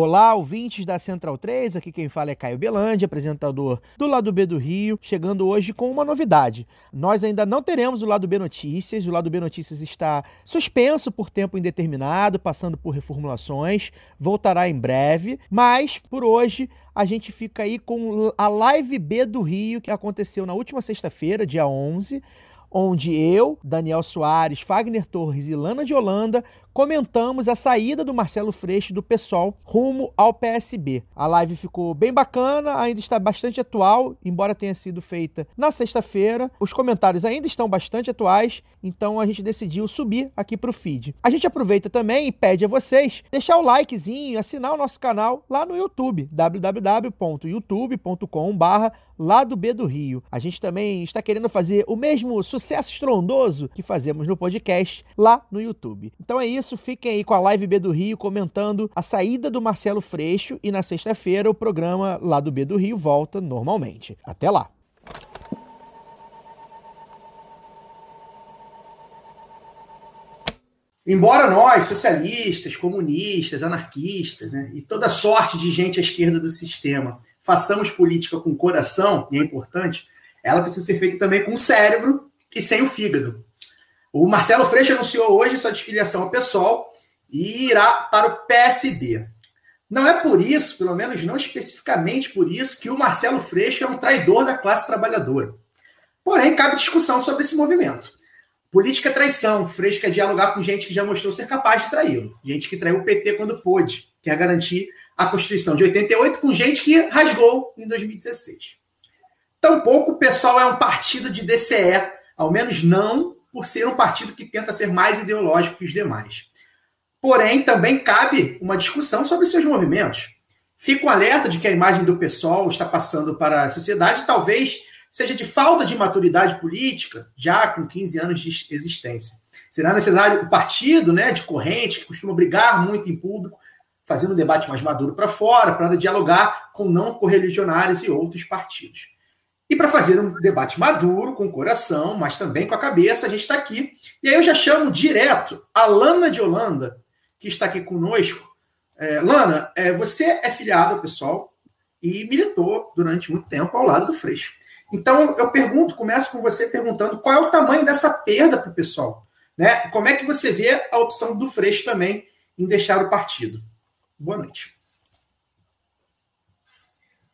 Olá, ouvintes da Central 3, aqui quem fala é Caio Belandi, apresentador do Lado B do Rio, chegando hoje com uma novidade. Nós ainda não teremos o Lado B Notícias, o Lado B Notícias está suspenso por tempo indeterminado, passando por reformulações, voltará em breve, mas por hoje a gente fica aí com a Live B do Rio, que aconteceu na última sexta-feira, dia 11, onde eu, Daniel Soares, Fagner Torres e Lana de Holanda comentamos a saída do Marcelo Freixo do PSOL rumo ao PSB. A live ficou bem bacana, ainda está bastante atual, embora tenha sido feita na sexta-feira. Os comentários ainda estão bastante atuais, então a gente decidiu subir aqui para o feed. A gente aproveita também e pede a vocês deixar o likezinho, assinar o nosso canal lá no YouTube, www.youtube.com.br Lado B do Rio. A gente também está querendo fazer o mesmo sucesso estrondoso que fazemos no podcast lá no YouTube. Então é isso, fiquem aí com a Live B do Rio comentando a saída do Marcelo Freixo e na sexta-feira o programa Lado B do Rio volta normalmente. Até lá! Embora nós, socialistas, comunistas, anarquistas, né, e toda sorte de gente à esquerda do sistema, façamos política com coração, e é importante, ela precisa ser feita também com o cérebro e sem o fígado. O Marcelo Freixo anunciou hoje sua desfiliação ao PSOL e irá para o PSB. Não é por isso, pelo menos não especificamente por isso, que o Marcelo Freixo é um traidor da classe trabalhadora. Porém, cabe discussão sobre esse movimento. Política é traição. Freixo quer dialogar com gente que já mostrou ser capaz de traí-lo. Gente que traiu o PT quando pôde. Quer garantir a Constituição de 88 com gente que rasgou em 2016. Tampouco o pessoal é um partido de DCE, ao menos não por ser um partido que tenta ser mais ideológico que os demais. Porém, também cabe uma discussão sobre seus movimentos. Fico alerta de que a imagem do pessoal está passando para a sociedade, talvez seja de falta de maturidade política, já com 15 anos de existência. Será necessário o partido, né, de corrente, que costuma brigar muito em público, fazendo um debate mais maduro para fora, para dialogar com não correligionários e outros partidos. E para fazer um debate maduro, com o coração, mas também com a cabeça, a gente está aqui. E aí eu já chamo direto a Lana de Holanda, que está aqui conosco. É, Lana, é, você é filiada pessoal e militou durante muito tempo ao lado do Freixo. Então eu pergunto, começo com você perguntando qual é o tamanho dessa perda para o pessoal. Né? Como é que você vê a opção do Freixo também em deixar o partido? Boa noite.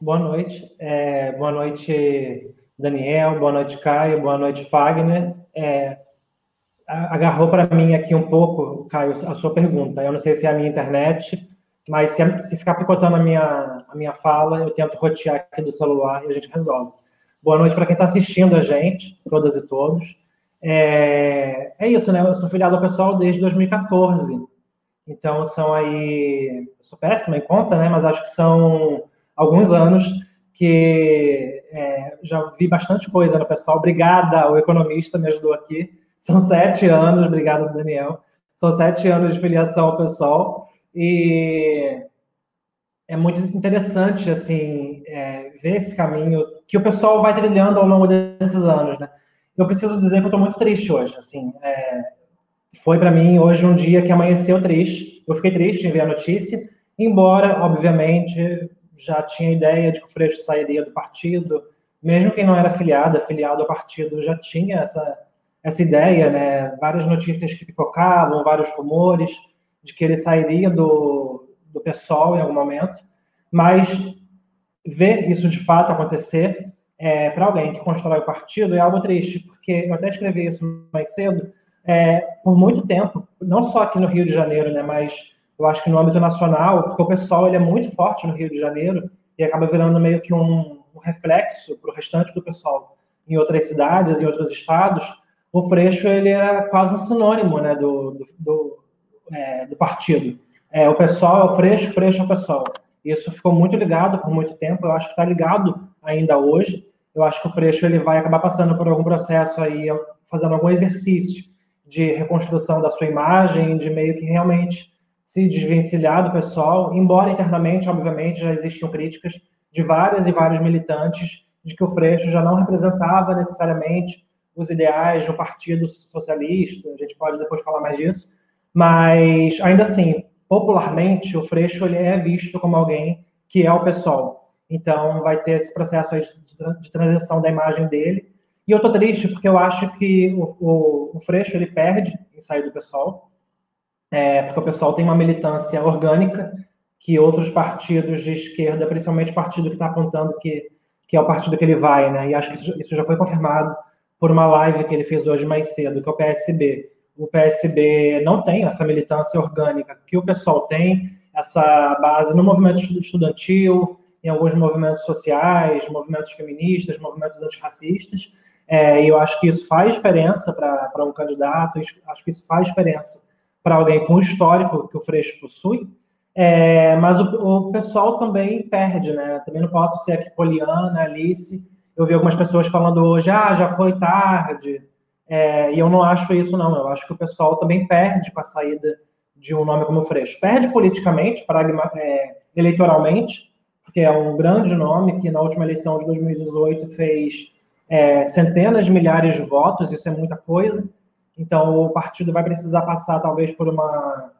Boa noite. É, boa noite, Daniel. Boa noite, Caio. Boa noite, Fagner. É, agarrou para mim aqui um pouco, Caio, a sua pergunta. Eu não sei se é a minha internet, mas se, se ficar picotando a minha, a minha fala, eu tento rotear aqui do celular e a gente resolve. Boa noite para quem está assistindo a gente, todas e todos. É, é isso, né? Eu sou filiado ao pessoal desde 2014. Então, são aí. Sou péssima em conta, né? Mas acho que são alguns anos que é, já vi bastante coisa no pessoal. Obrigada, o economista me ajudou aqui. São sete anos, obrigado, Daniel. São sete anos de filiação ao pessoal. E é muito interessante, assim, é, ver esse caminho que o pessoal vai trilhando ao longo desses anos, né? Eu preciso dizer que eu estou muito triste hoje, assim. É, foi para mim hoje um dia que amanheceu triste. Eu fiquei triste em ver a notícia, embora, obviamente, já tinha ideia de que o Freixo sairia do partido, mesmo quem não era filiado, afiliado ao partido, já tinha essa, essa ideia, né? Várias notícias que pipocavam, vários rumores de que ele sairia do, do PSOL em algum momento, mas ver isso de fato acontecer é, para alguém que constrói o partido é algo triste, porque eu até escrevi isso mais cedo, é, por muito tempo, não só aqui no Rio de Janeiro, né, mas eu acho que no âmbito nacional, porque o pessoal ele é muito forte no Rio de Janeiro e acaba virando meio que um, um reflexo para o restante do pessoal em outras cidades, em outros estados, o Freixo ele era quase um sinônimo né, do, do, do, é, do partido. É, o pessoal é o Freixo, Freixo é o pessoal. Isso ficou muito ligado por muito tempo, eu acho que está ligado ainda hoje. Eu acho que o Freixo ele vai acabar passando por algum processo aí, fazendo algum exercício de reconstrução da sua imagem, de meio que realmente se desvencilhar do pessoal, embora internamente, obviamente, já existiam críticas de várias e vários militantes de que o Freixo já não representava necessariamente os ideais do Partido Socialista, a gente pode depois falar mais disso, mas ainda assim, popularmente, o Freixo ele é visto como alguém que é o pessoal. Então, vai ter esse processo de, transição da imagem dele. E eu tô triste porque eu acho que o, o, o Freixo ele perde em sair do pessoal, é, porque o pessoal tem uma militância orgânica que outros partidos de esquerda, principalmente o partido que está apontando que, que é o partido que ele vai, né? E acho que isso já foi confirmado por uma live que ele fez hoje mais cedo, que é o PSB. O PSB não tem essa militância orgânica que o pessoal tem, essa base no movimento estudantil, em alguns movimentos sociais, movimentos feministas, movimentos antirracistas. É, e eu acho que isso faz diferença para um candidato, acho que isso faz diferença para alguém com o histórico que o Freixo possui, é, mas o, o, pessoal também perde, né? Também não posso ser aqui Poliana, Alice. Eu vi algumas pessoas falando hoje, ah, já foi tarde. É, e eu não acho isso, não. Eu acho que o pessoal também perde com a saída de um nome como Freixo. Perde politicamente, pragma, é, eleitoralmente, porque é um grande nome que na última eleição de 2018 fez é, centenas de milhares de votos, isso é muita coisa. Então o partido vai precisar passar talvez por uma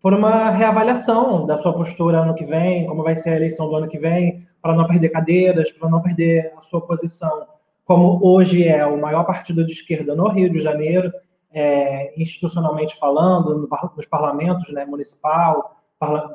por uma reavaliação da sua postura ano que vem, como vai ser a eleição do ano que vem, para não perder cadeiras, para não perder a sua posição, como hoje é o maior partido de esquerda no Rio de Janeiro, é, institucionalmente falando, no, nos parlamentos né, municipal,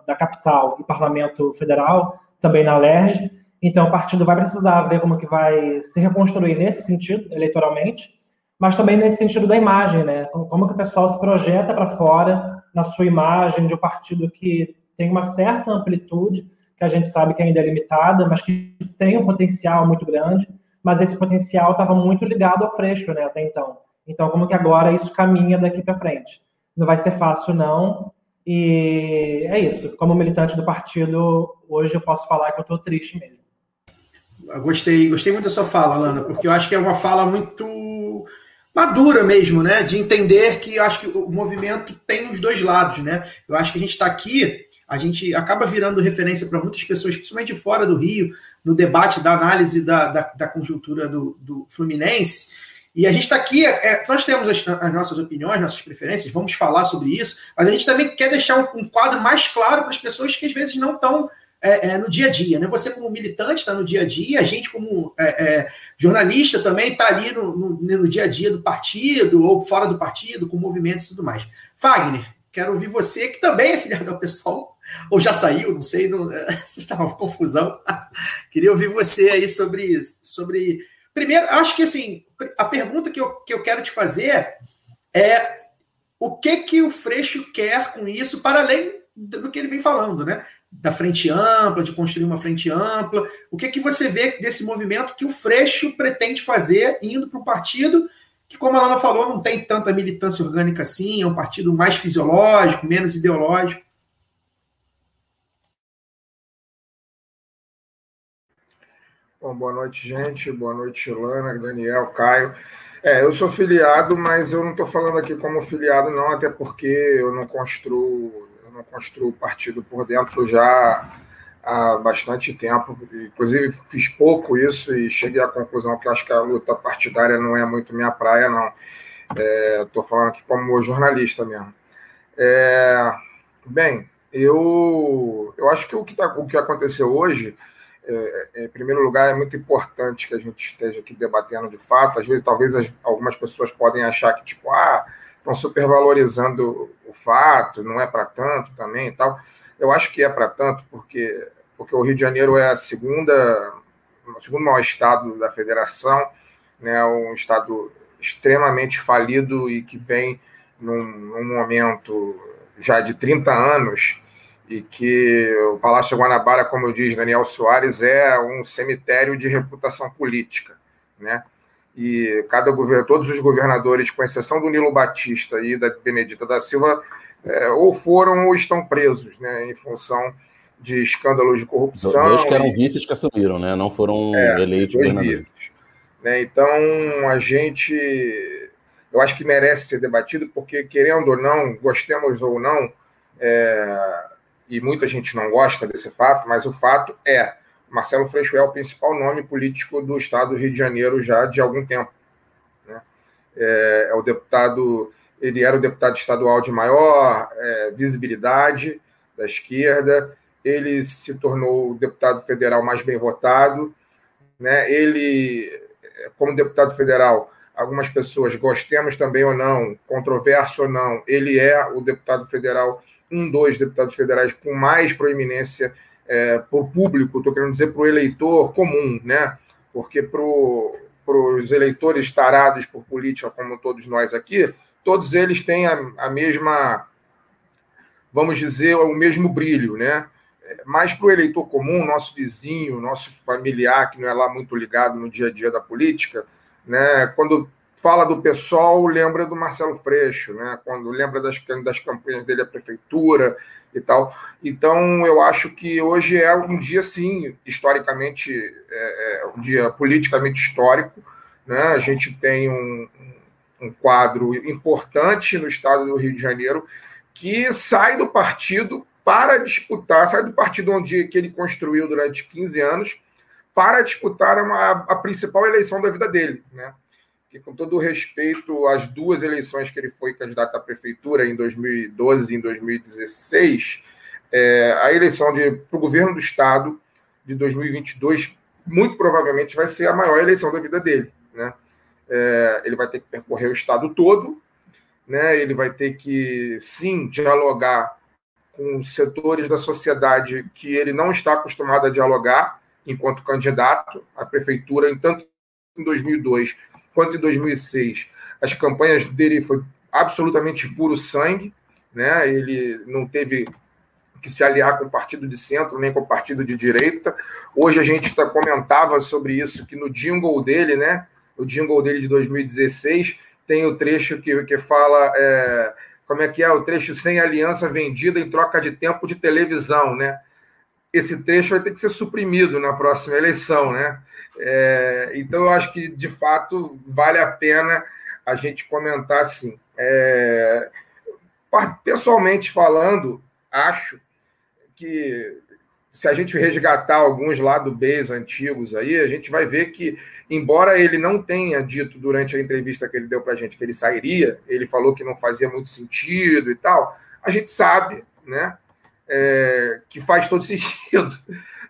da capital e parlamento federal, também na LERJ. Então, o partido vai precisar ver como que vai se reconstruir nesse sentido, eleitoralmente, mas também nesse sentido da imagem, né? Como que o pessoal se projeta para fora na sua imagem de um partido que tem uma certa amplitude, que a gente sabe que ainda é limitada, mas que tem um potencial muito grande, mas esse potencial estava muito ligado ao Freixo, né, até então. Então, como que agora isso caminha daqui para frente? Não vai ser fácil, não, e é isso. Como militante do partido, hoje eu posso falar que eu estou triste mesmo. Eu gostei, gostei muito da sua fala, Lana, porque eu acho que é uma fala muito madura mesmo, né? De entender que eu acho que o movimento tem os dois lados, né? Eu acho que a gente está aqui, a gente acaba virando referência para muitas pessoas, principalmente fora do Rio, no debate da análise da, da, da conjuntura do, do Fluminense. E a gente está aqui, é, nós temos as, as, nossas opiniões, nossas preferências, vamos falar sobre isso, mas a gente também quer deixar um, um quadro mais claro para as pessoas que às vezes não estão é, é, no dia a dia. Né? Você, como militante, está no dia a dia, a gente, como é, é jornalista, também está ali no, no, no, dia a dia do partido, ou fora do partido, com movimentos e tudo mais. Fagner, quero ouvir você, que também é filiado ao pessoal, ou já saiu, não sei, não, está uma confusão. Queria ouvir você aí sobre, sobre Primeiro, acho que assim, a pergunta que eu, que eu quero te fazer é o que que o Freixo quer com isso, para além do que ele vem falando, né? Da frente ampla, de construir uma frente ampla. O que que você vê desse movimento que o Freixo pretende fazer indo para um partido que, como a Lana falou, não tem tanta militância orgânica assim, é um partido mais fisiológico, menos ideológico. Bom, boa noite, gente. Boa noite, Lana, Daniel, Caio. É, eu sou filiado, mas eu não estou falando aqui como filiado, não, até porque eu não construo, não construo partido por dentro já há bastante tempo. Inclusive, fiz pouco isso e cheguei à conclusão que acho que a luta partidária não é muito minha praia, não. Estou é, falando aqui como jornalista mesmo. É, bem, eu, eu acho que o que, tá, o que aconteceu hoje é, é, em primeiro lugar, é muito importante que a gente esteja aqui debatendo de fato. Às vezes, talvez as, algumas pessoas podem achar que, tipo, ah, estão supervalorizando o fato, não é para tanto também e tal. Eu acho que é para tanto, porque porque o Rio de Janeiro é a segunda, o segundo maior estado da federação, né, um estado extremamente falido e que vem num, num momento já de 30 anos e que o Palácio Guanabara, como diz Daniel Soares, é um cemitério de reputação política, né? E cada governo, todos os governadores, com exceção do Nilo Batista e da Benedita da Silva, é, ou foram ou estão presos, né? Em função de escândalos de corrupção. Dois que eram vices que assumiram, né? Não foram é, eleitos dois vices. Né? Então, a gente, eu acho que merece ser debatido, porque, querendo ou não, gostemos ou não, é, e muita gente não gosta desse fato, mas o fato é, Marcelo Freixo é o principal nome político do estado do Rio de Janeiro já de algum tempo. Né? É, é, o deputado, ele era o deputado estadual de maior é, visibilidade da esquerda, ele se tornou o deputado federal mais bem votado, né? ele, como deputado federal, algumas pessoas, gostemos também ou não, controverso ou não, ele é o deputado federal um, dois deputados federais com mais proeminência é, para o público, estou querendo dizer para o eleitor comum, né? Porque para os eleitores tarados por política, como todos nós aqui, todos eles têm a, a mesma, vamos dizer, o mesmo brilho, né? Mas para o eleitor comum, nosso vizinho, nosso familiar, que não é lá muito ligado no dia a dia da política, né? Quando fala do pessoal, lembra do Marcelo Freixo, né? Quando lembra das, das campanhas dele à prefeitura e tal. Então, eu acho que hoje é um dia, sim, historicamente, é, é um dia politicamente histórico. Né? A gente tem um, um quadro importante no estado do Rio de Janeiro que sai do partido para disputar, sai do partido onde que ele construiu durante 15 anos para disputar uma, a principal eleição da vida dele, né? Que, com todo respeito às duas eleições que ele foi candidato à prefeitura, em 2012 e em 2016, é, a eleição para o governo do Estado de 2022, muito provavelmente, vai ser a maior eleição da vida dele. Né? É, ele vai ter que percorrer o Estado todo, né? ele vai ter que, sim, dialogar com setores da sociedade que ele não está acostumado a dialogar enquanto candidato à prefeitura, tanto em 2002 quanto em 2006, as campanhas dele foi absolutamente puro sangue, né? Ele não teve que se aliar com o partido de centro nem com o partido de direita. Hoje a gente tá, comentava sobre isso que no jingle dele, né? O jingle dele de 2016 tem o trecho que, que fala é, como é que é o trecho sem aliança vendida em troca de tempo de televisão, né? Esse trecho vai ter que ser suprimido na próxima eleição, né? É, então, eu acho que, de fato, vale a pena a gente comentar assim. É, pessoalmente falando, acho que se a gente resgatar alguns lado Bs antigos aí, a gente vai ver que, embora ele não tenha dito durante a entrevista que ele deu para a gente que ele sairia, ele falou que não fazia muito sentido e tal, a gente sabe né, é, que faz todo sentido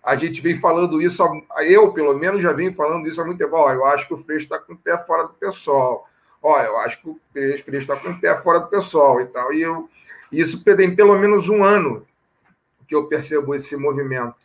a gente vem falando isso, eu pelo menos já venho falando isso há muito tempo. Ó, eu acho que o Freixo está com o pé fora do pessoal. Ó, eu acho que o Freixo está com o pé fora do pessoal e tal. E eu, isso tem pelo menos um ano que eu percebo esse movimento,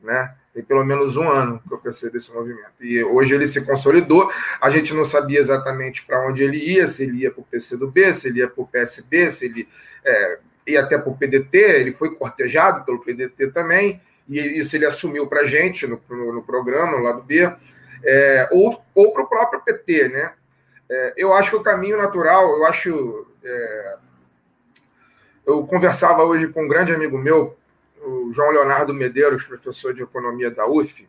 né? Tem pelo menos um ano que eu percebo esse movimento. E hoje ele se consolidou. A gente não sabia exatamente para onde ele ia, se ele ia para o PCdoB, se ele ia para o PSB, se ele é, ia até para o PDT. Ele foi cortejado pelo PDT também e isso ele assumiu para a gente no, no, no, programa, lá do B, é, ou, ou para o próprio PT, né? É, eu acho que o caminho natural, eu acho. É, eu conversava hoje com um grande amigo meu, o João Leonardo Medeiros, professor de economia da UF,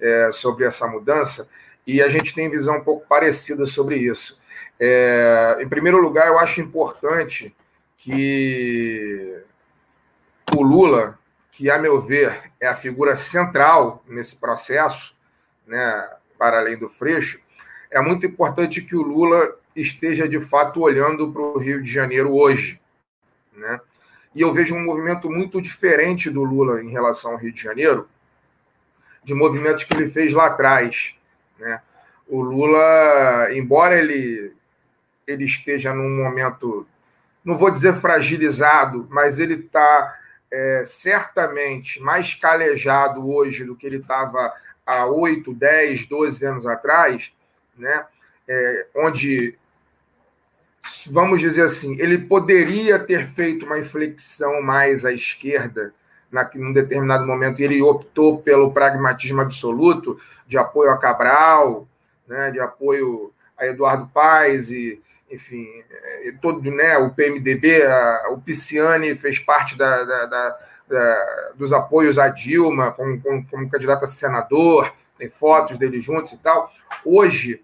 é, sobre essa mudança, e a gente tem visão um pouco parecida sobre isso. É, em primeiro lugar, eu acho importante que o Lula que, a meu ver, é a figura central nesse processo, né, para além do Freixo, é muito importante que o Lula esteja de fato olhando para o Rio de Janeiro hoje. Né? E eu vejo um movimento muito diferente do Lula em relação ao Rio de Janeiro, de movimentos que ele fez lá atrás. Né? O Lula, embora ele, ele esteja num momento, não vou dizer fragilizado, mas ele está é, certamente mais calejado hoje do que ele estava há 8, 10, 12 anos atrás, né? É, onde, vamos dizer assim, ele poderia ter feito uma inflexão mais à esquerda na, num determinado momento, ele optou pelo pragmatismo absoluto de apoio a Cabral, né, de apoio a Eduardo Paes e enfim, é, todo, né, o PMDB, a, o Pisciani fez parte da, da, da, dos apoios a Dilma como, como, como candidato a senador, tem fotos dele juntos e tal. Hoje,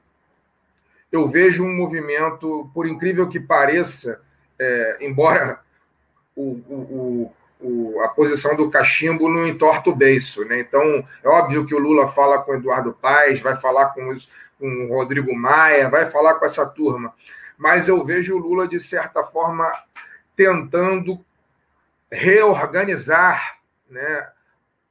eu vejo um movimento, por incrível que pareça, é, embora o, o, o, a posição do cachimbo não entorta o beiço. Né? Então, é óbvio que o Lula fala com Eduardo Paes, vai falar com, os, com o Rodrigo Maia, vai falar com essa turma mas eu vejo o Lula, de certa forma, tentando reorganizar né,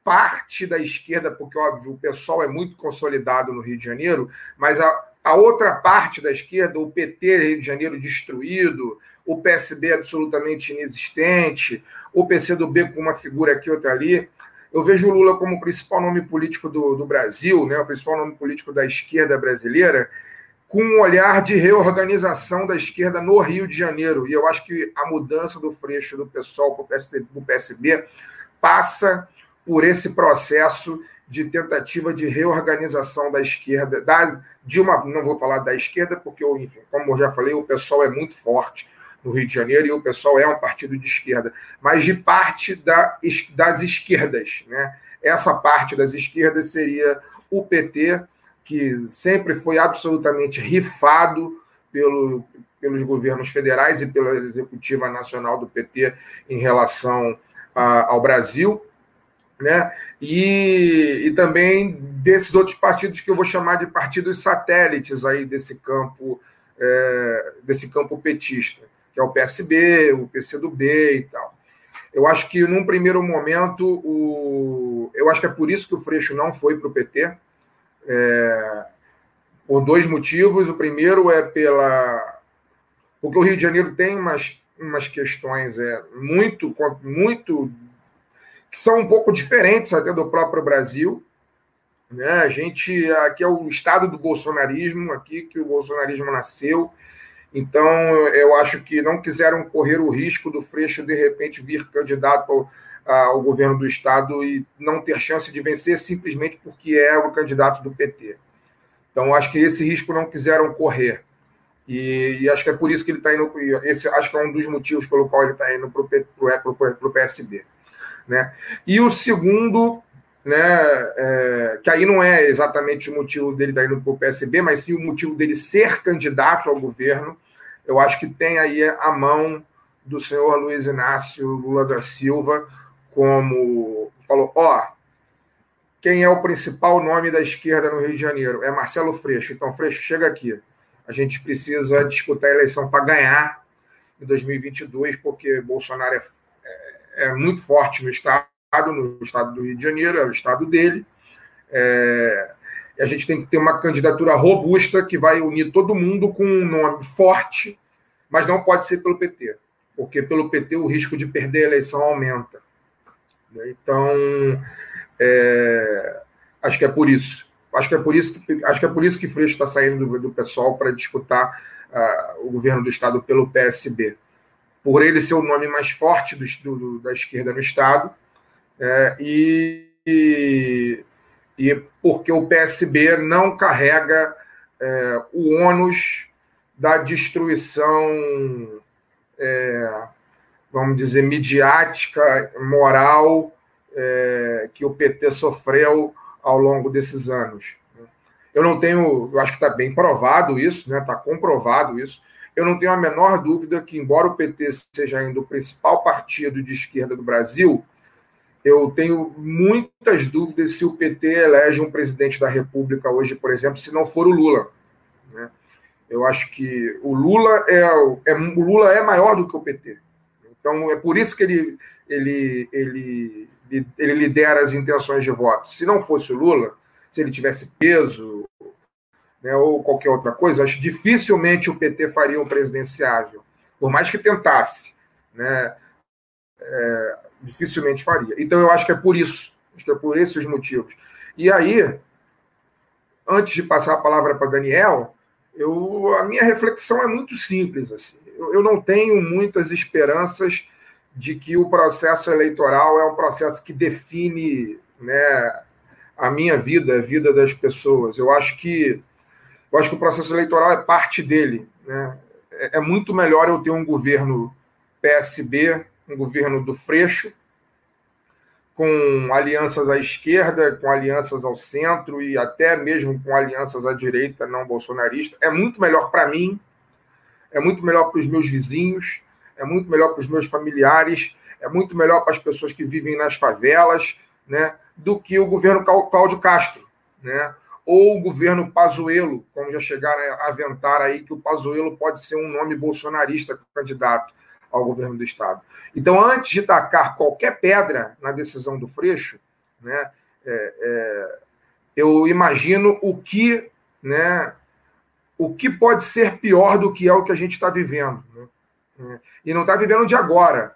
parte da esquerda, porque, óbvio, o pessoal é muito consolidado no Rio de Janeiro, mas a, a outra parte da esquerda, o PT Rio de Janeiro destruído, o PSB absolutamente inexistente, o PCdoB com uma figura aqui, outra ali. Eu vejo o Lula como o principal nome político do, do Brasil, né, o principal nome político da esquerda brasileira, com um olhar de reorganização da esquerda no Rio de Janeiro. E eu acho que a mudança do Freixo do PSOL para o PSB passa por esse processo de tentativa de reorganização da esquerda, da, de uma, não vou falar da esquerda, porque, enfim, como eu já falei, o PSOL é muito forte no Rio de Janeiro e o PSOL é um partido de esquerda, mas de parte da, das esquerdas. Né? Essa parte das esquerdas seria o PT, que sempre foi absolutamente rifado pelo, pelos governos federais e pela executiva nacional do PT em relação a, ao Brasil, né? E, e também desses outros partidos que eu vou chamar de partidos satélites aí desse campo é, desse campo petista, que é o PSB, o PCdoB e tal. Eu acho que num primeiro momento, o, eu acho que é por isso que o Freixo não foi para o PT, é, por dois motivos. O primeiro é pela. Porque o Rio de Janeiro tem umas, umas questões é, muito, muito. que são um pouco diferentes até do próprio Brasil. Né? A gente. Aqui é o estado do bolsonarismo, aqui que o bolsonarismo nasceu. Então, eu acho que não quiseram correr o risco do Freixo, de repente, vir candidato ao, ao governo do Estado e não ter chance de vencer simplesmente porque é o candidato do PT. Então, acho que esse risco não quiseram correr. E, e acho que é por isso que ele está indo. Esse acho que é um dos motivos pelo qual ele está indo para o PSB. Né? E o segundo, né, é, que aí não é exatamente o motivo dele estar tá indo para o PSB, mas sim o motivo dele ser candidato ao governo, eu acho que tem aí a mão do senhor Luiz Inácio Lula da Silva, como falou, ó, quem é o principal nome da esquerda no Rio de Janeiro? É Marcelo Freixo. Então, Freixo, chega aqui. A gente precisa disputar a eleição para ganhar em 2022, porque Bolsonaro é, é, é, muito forte no Estado, no Estado do Rio de Janeiro, é o Estado dele. É, a gente tem que ter uma candidatura robusta que vai unir todo mundo com um nome forte, mas não pode ser pelo PT, porque pelo PT o risco de perder a eleição aumenta. Né? Então, é, acho que é por isso. Acho que é por isso que, acho que, é por isso que Freixo está saindo do, do pessoal para disputar uh, o governo do Estado pelo PSB. Por ele ser o nome mais forte do, do, da esquerda no Estado é, e, e, porque o PSB não carrega é, o ônus da destruição é, vamos dizer, midiática, moral é, que o PT sofreu ao longo desses anos. Eu não tenho, eu acho que está bem provado isso, né? Está comprovado isso. Eu não tenho a menor dúvida que, embora o PT seja ainda o principal partido de esquerda do Brasil, eu tenho muitas dúvidas se o PT elege um presidente da República hoje, por exemplo, se não for o Lula. Né? Eu acho que o Lula é, é, o Lula é maior do que o PT. Então, é por isso que ele, ele, ele, ele lidera as intenções de voto. Se não fosse o Lula, se ele tivesse peso né, ou qualquer outra coisa, acho dificilmente o PT faria um presidenciável, por mais que tentasse. Né? é, dificilmente faria. Então eu acho que é por isso, acho que é por esses motivos. E aí, antes de passar a palavra para Daniel, eu, a minha reflexão é muito simples. Assim. Eu, não tenho muitas esperanças de que o processo eleitoral é um processo que define né, a minha vida, a vida das pessoas. Eu acho que eu acho que o processo eleitoral é parte dele. Né? É, é muito melhor eu ter um governo PSB, um governo do Freixo, com alianças à esquerda, com alianças ao centro e até mesmo com alianças à direita não bolsonarista. É muito melhor para mim, é muito melhor para os meus vizinhos, é muito melhor para os meus familiares, é muito melhor para as pessoas que vivem nas favelas, né, do que o governo Cláudio Castro, né? Ou o governo Pazuello, como já chegaram a aventar aí que o Pazuello pode ser um nome bolsonarista candidato ao governo do estado. Então, antes de tacar qualquer pedra na decisão do Freixo, né, é, é, eu imagino o que, né, o que pode ser pior do que é o que a gente está vivendo. Né? E não está vivendo de agora,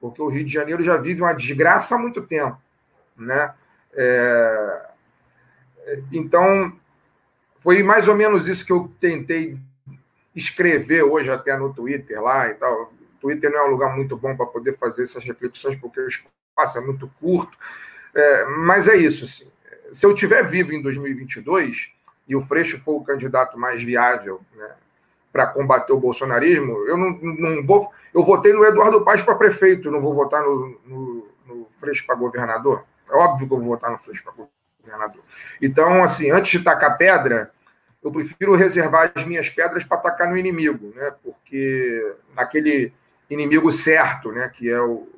porque o Rio de Janeiro já vive uma desgraça há muito tempo. Né? É, então, foi mais ou menos isso que eu tentei escrever hoje até no Twitter lá e tal. O Twitter não é um lugar muito bom para poder fazer essas reflexões, porque o espaço é muito curto. É, mas é isso. Assim. Se eu estiver vivo em 2022 e o Freixo for o candidato mais viável né, para combater o bolsonarismo, eu não, não vou. Eu votei no Eduardo Paz para prefeito, não vou votar no, no, no Freixo para governador. É óbvio que eu vou votar no Freixo para governador. Então, assim, antes de tacar pedra, eu prefiro reservar as minhas pedras para atacar no inimigo, né? Porque naquele inimigo certo, né? Que é o,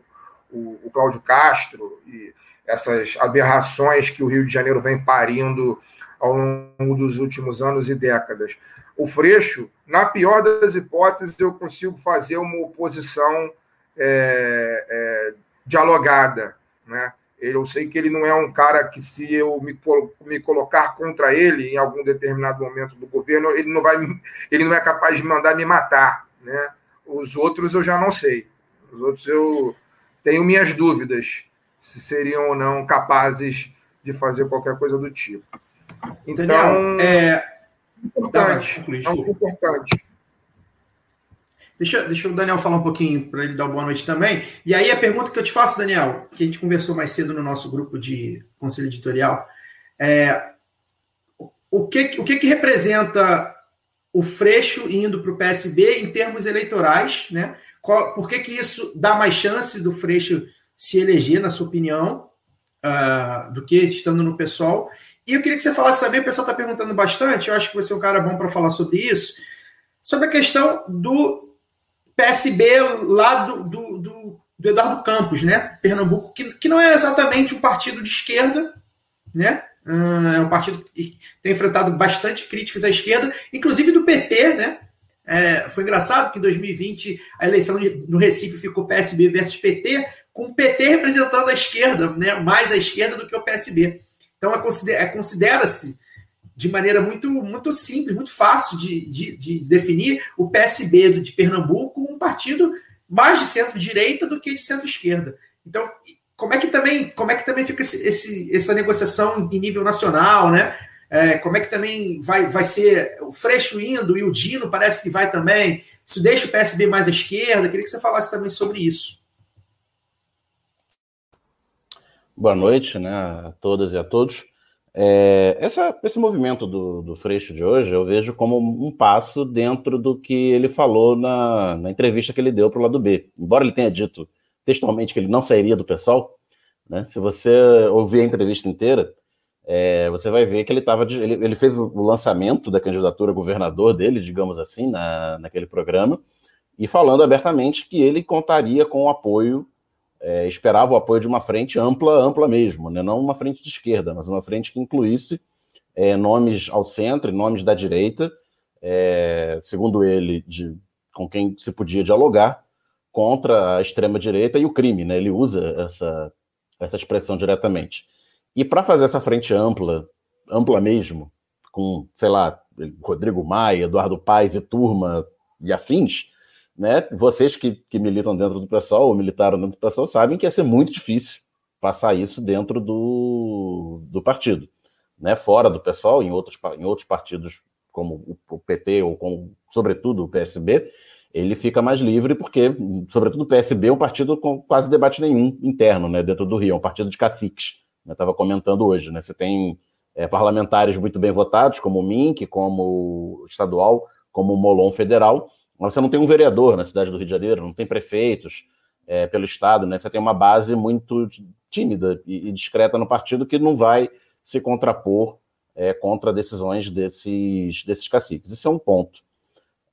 o, o Cláudio Castro e essas aberrações que o Rio de Janeiro vem parindo ao longo dos últimos anos e décadas. O Freixo, na pior das hipóteses, eu consigo fazer uma oposição é, é, dialogada, né? Eu sei que ele não é um cara que, se eu me, me colocar contra ele em algum determinado momento do governo, ele não vai, ele não é capaz de mandar me matar, né? Os outros eu já não sei. Os outros eu tenho minhas dúvidas se seriam ou não capazes de fazer qualquer coisa do tipo. Então, Daniel, é importante, é importante. Deixa, deixa o Daniel falar um pouquinho para ele dar boa noite também. E aí a pergunta que eu te faço, Daniel, que a gente conversou mais cedo no nosso grupo de conselho editorial, é o que, o que, que representa o Freixo indo para o PSB em termos eleitorais, né? Qual, por que, que isso dá mais chance do Freixo se eleger, na sua opinião, uh, do que estando no PSOL? E eu queria que você falasse também, o pessoal está perguntando bastante, eu acho que você é um cara bom para falar sobre isso, sobre a questão do PSB lá do, do, do, do Eduardo Campos, né? Pernambuco, que, que não é exatamente um partido de esquerda, né? Ah, é um partido que tem enfrentado bastante críticas à esquerda, inclusive do PT, né? É, foi engraçado que em 2020 a eleição no Recife ficou PSB versus PT, com o PT representando a esquerda, né? mais a esquerda do que o PSB. Então é, considera-se de maneira muito, muito simples, muito fácil de, de, de definir o PSB de Pernambuco um partido mais de centro-direita do que de centro-esquerda. Então, como é que também, como é que também fica esse, esse, essa negociação em nível nacional, né? É, como é que também vai, vai ser o Freixo indo e o Dino parece que vai também. Isso deixa o PSB mais à esquerda. Queria que você falasse também sobre isso. Boa noite né, a todas e a todos. É, essa, esse movimento do, do Freixo de hoje eu vejo como um passo dentro do que ele falou na, na entrevista que ele deu para o lado B. Embora ele tenha dito textualmente que ele não sairia do pessoal, né, se você ouvir a entrevista inteira, é, você vai ver que ele estava. Ele, ele, fez o lançamento da candidatura a governador dele, digamos assim, na, naquele programa, e falando abertamente que ele contaria com o apoio é, esperava o apoio de uma frente ampla, ampla mesmo, né? não uma frente de esquerda, mas uma frente que incluísse é, nomes ao centro e nomes da direita, é, segundo ele, de, com quem se podia dialogar contra a extrema-direita e o crime. Né? Ele usa essa, essa expressão diretamente. E para fazer essa frente ampla, ampla mesmo, com, sei lá, Rodrigo Maia, Eduardo Paes e turma e afins, né? Vocês que, que militam dentro do PSOL ou militaram dentro do PSOL sabem que ia ser muito difícil passar isso dentro do, do partido, né? Fora do PSOL, em outros, em outros partidos como o PT ou sobretudo, o PSB, ele fica mais livre porque, sobretudo, o PSB é um partido com quase debate nenhum interno, né? Dentro do Rio, é um partido de caciques. Eu estava comentando hoje, né? Você tem é, parlamentares muito bem votados, como o Mink, como o estadual, como o Molon federal, você não tem um vereador na cidade do Rio de Janeiro, não tem prefeitos é, pelo estado, né? Você tem uma base muito tímida e, e discreta no partido que não vai se contrapor é, contra decisões desses, desses caciques. Isso é um ponto.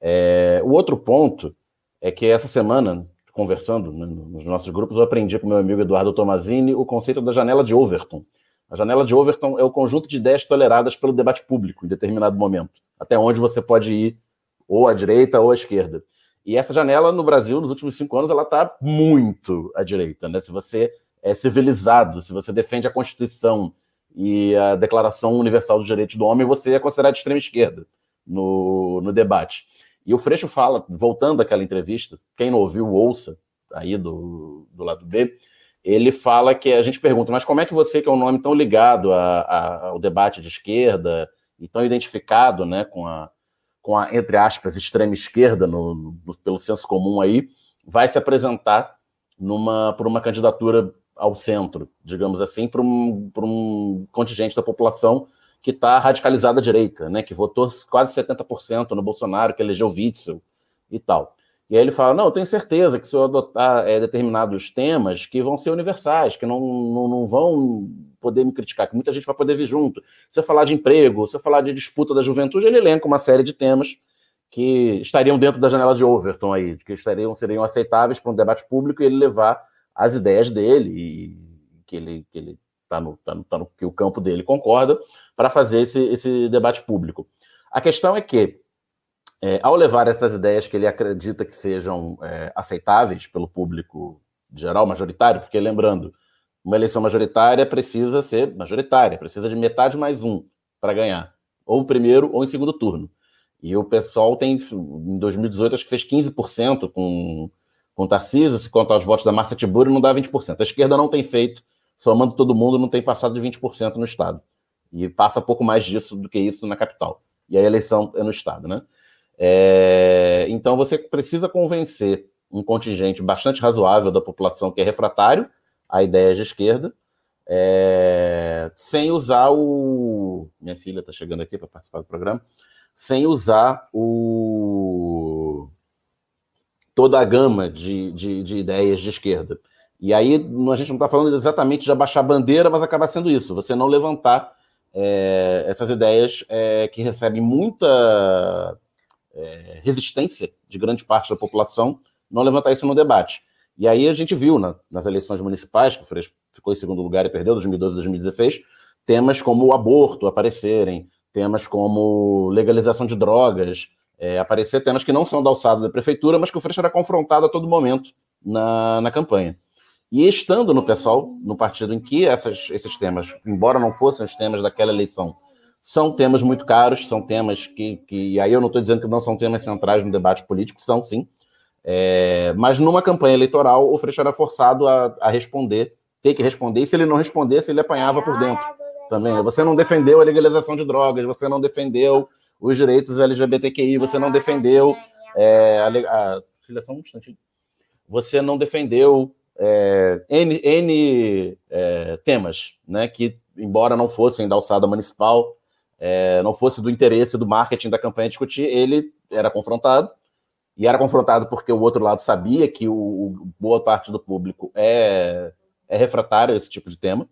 É, o outro ponto é que essa semana, conversando né, nos nossos grupos, eu aprendi com meu amigo Eduardo Tomazini o conceito da janela de Overton. A janela de Overton é o conjunto de ideias toleradas pelo debate público em determinado momento, até onde você pode ir ou à direita ou à esquerda. E essa janela no Brasil, nos últimos cinco anos, ela está muito à direita. Né? Se você é civilizado, se você defende a Constituição e a Declaração Universal dos Direitos do Homem, você é considerado de extrema esquerda no, no debate. E o Freixo fala, voltando àquela entrevista, quem não ouviu, ouça, aí do, do lado B, ele fala que a gente pergunta, mas como é que você, que é um nome tão ligado a, a, ao debate de esquerda e tão identificado né, com, a, com a, entre aspas, extrema esquerda, no, no, pelo senso comum aí, vai se apresentar numa, por uma candidatura ao centro, digamos assim, para um, um contingente da população que está radicalizada à direita, né, que votou quase 70% no Bolsonaro, que elegeu Witzel e tal. E aí ele fala: não, eu tenho certeza que se eu adotar é, determinados temas que vão ser universais, que não, não, não, vão poder me criticar, que muita gente vai poder vir junto. Se eu falar de emprego, se eu falar de disputa da juventude, ele elenca uma série de temas que estariam dentro da janela de Overton aí, que estariam, seriam aceitáveis para um debate público e ele levar as ideias dele, e que ele, que ele tá no, tá no, tá no que o campo dele concorda, para fazer esse, esse debate público. A questão é que é, ao levar essas ideias que ele acredita que sejam é, aceitáveis pelo público geral, majoritário, porque lembrando, uma eleição majoritária precisa ser majoritária, precisa de metade mais um para ganhar, ou primeiro ou em segundo turno. E o pessoal tem, em 2018, acho que fez 15% com, com Tarcísio, se contar os votos da Márcia Tiburi, não dá 20%. A esquerda não tem feito, somando todo mundo, não tem passado de 20% no Estado. E passa pouco mais disso do que isso na capital. E a eleição é no Estado, né? É, então você precisa convencer um contingente bastante razoável da população que é refratário a ideias de esquerda, é, sem usar o. Minha filha está chegando aqui para participar do programa, sem usar o toda a gama de, de, de ideias de esquerda. E aí a gente não está falando exatamente de abaixar a bandeira, mas acaba sendo isso, você não levantar é, essas ideias é, que recebem muita é, resistência de grande parte da população não levantar isso no debate. E aí a gente viu na, nas eleições municipais, que o Freixo ficou em segundo lugar e perdeu, 2012 e 2016, temas como o aborto aparecerem, temas como legalização de drogas, é, aparecer temas que não são da alçada da prefeitura, mas que o Freixo era confrontado a todo momento na, na campanha. E estando no PSOL, no partido em que essas, esses temas, embora não fossem os temas daquela eleição, são temas muito caros, são temas que, que aí eu não estou dizendo que não são temas centrais no debate político, são sim, é, mas numa campanha eleitoral o Freixo era forçado a, a, responder, ter que responder, e se ele não respondesse, ele apanhava por dentro também. Você não defendeu a legalização de drogas, você não defendeu os direitos LGBTQI, você não defendeu é, a, a, só um instantinho. Você não defendeu é, N, N é, temas, né, que, embora não fossem da alçada municipal, é, não fosse do interesse do marketing da campanha discutir, ele era confrontado, e era confrontado porque o outro lado sabia que o, o boa parte do público é, é refratário a esse tipo de tema,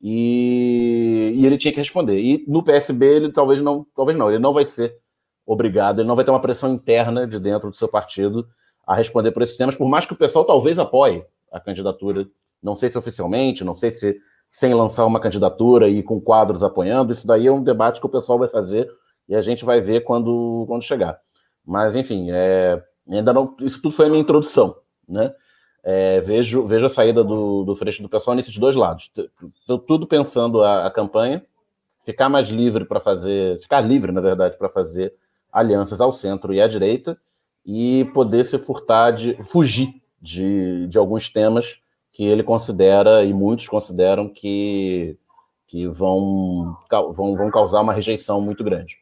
e, e, ele tinha que responder. E no PSB ele talvez não, talvez não, ele não vai ser obrigado, ele não vai ter uma pressão interna de dentro do seu partido a responder por esses temas, por mais que o pessoal talvez apoie a candidatura, não sei se oficialmente, não sei se sem lançar uma candidatura e com quadros apoiando, isso daí é um debate que o pessoal vai fazer e a gente vai ver quando, quando chegar. Mas, enfim, é, ainda não, isso tudo foi a minha introdução, né? É, vejo, vejo a saída do, do Freixo do pessoal nesses dois lados. Estou tudo pensando a, a, campanha, ficar mais livre para fazer, ficar livre, na verdade, para fazer alianças ao centro e à direita, e poder se furtar de fugir de, de alguns temas que ele considera e muitos consideram que, que vão, vão, vão causar uma rejeição muito grande.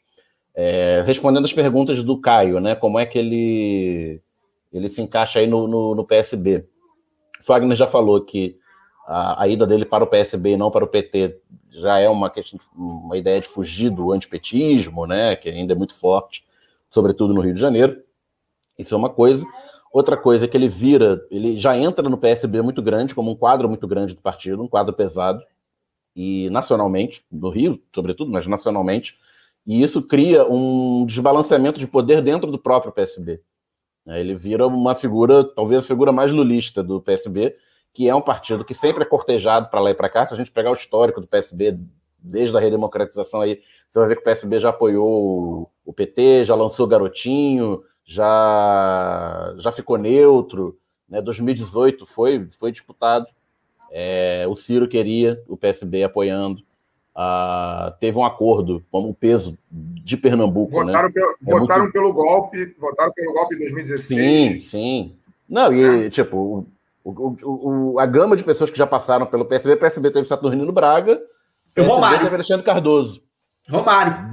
É, respondendo as perguntas do Caio, né? Como é que ele, ele se encaixa aí no, no, no PSB? Wagner já falou que a, a, ida dele para o PSB e não para o PT já é uma, uma ideia de fugir do antipetismo, né? Que ainda é muito forte, sobretudo no Rio de Janeiro. Isso é uma coisa. Outra coisa é que ele vira, ele já entra no PSB muito grande, como um quadro muito grande do partido, um quadro pesado, e nacionalmente, no Rio, sobretudo, mas nacionalmente, e isso cria um desbalanceamento de poder dentro do próprio PSB. É, ele vira uma figura, talvez a figura mais lulista do PSB, que é um partido que sempre é cortejado para lá e para cá. Se a gente pegar o histórico do PSB desde a redemocratização aí, você vai ver que o PSB já apoiou o PT, já lançou o Garotinho, já, já ficou neutro. Né? 2018 foi, foi disputado. É, o Ciro queria, o PSB apoiando. Uh, teve um acordo com o peso de Pernambuco. Né? Votaram, né? pelo, é votaram muito... pelo golpe, votaram pelo golpe em 2016. Sim, sim. Não, e é. tipo, o, o, o, a gama de pessoas que já passaram pelo PSB, o PSB teve Saturnino Braga, o Romário. teve Alexandre Cardoso. Romário.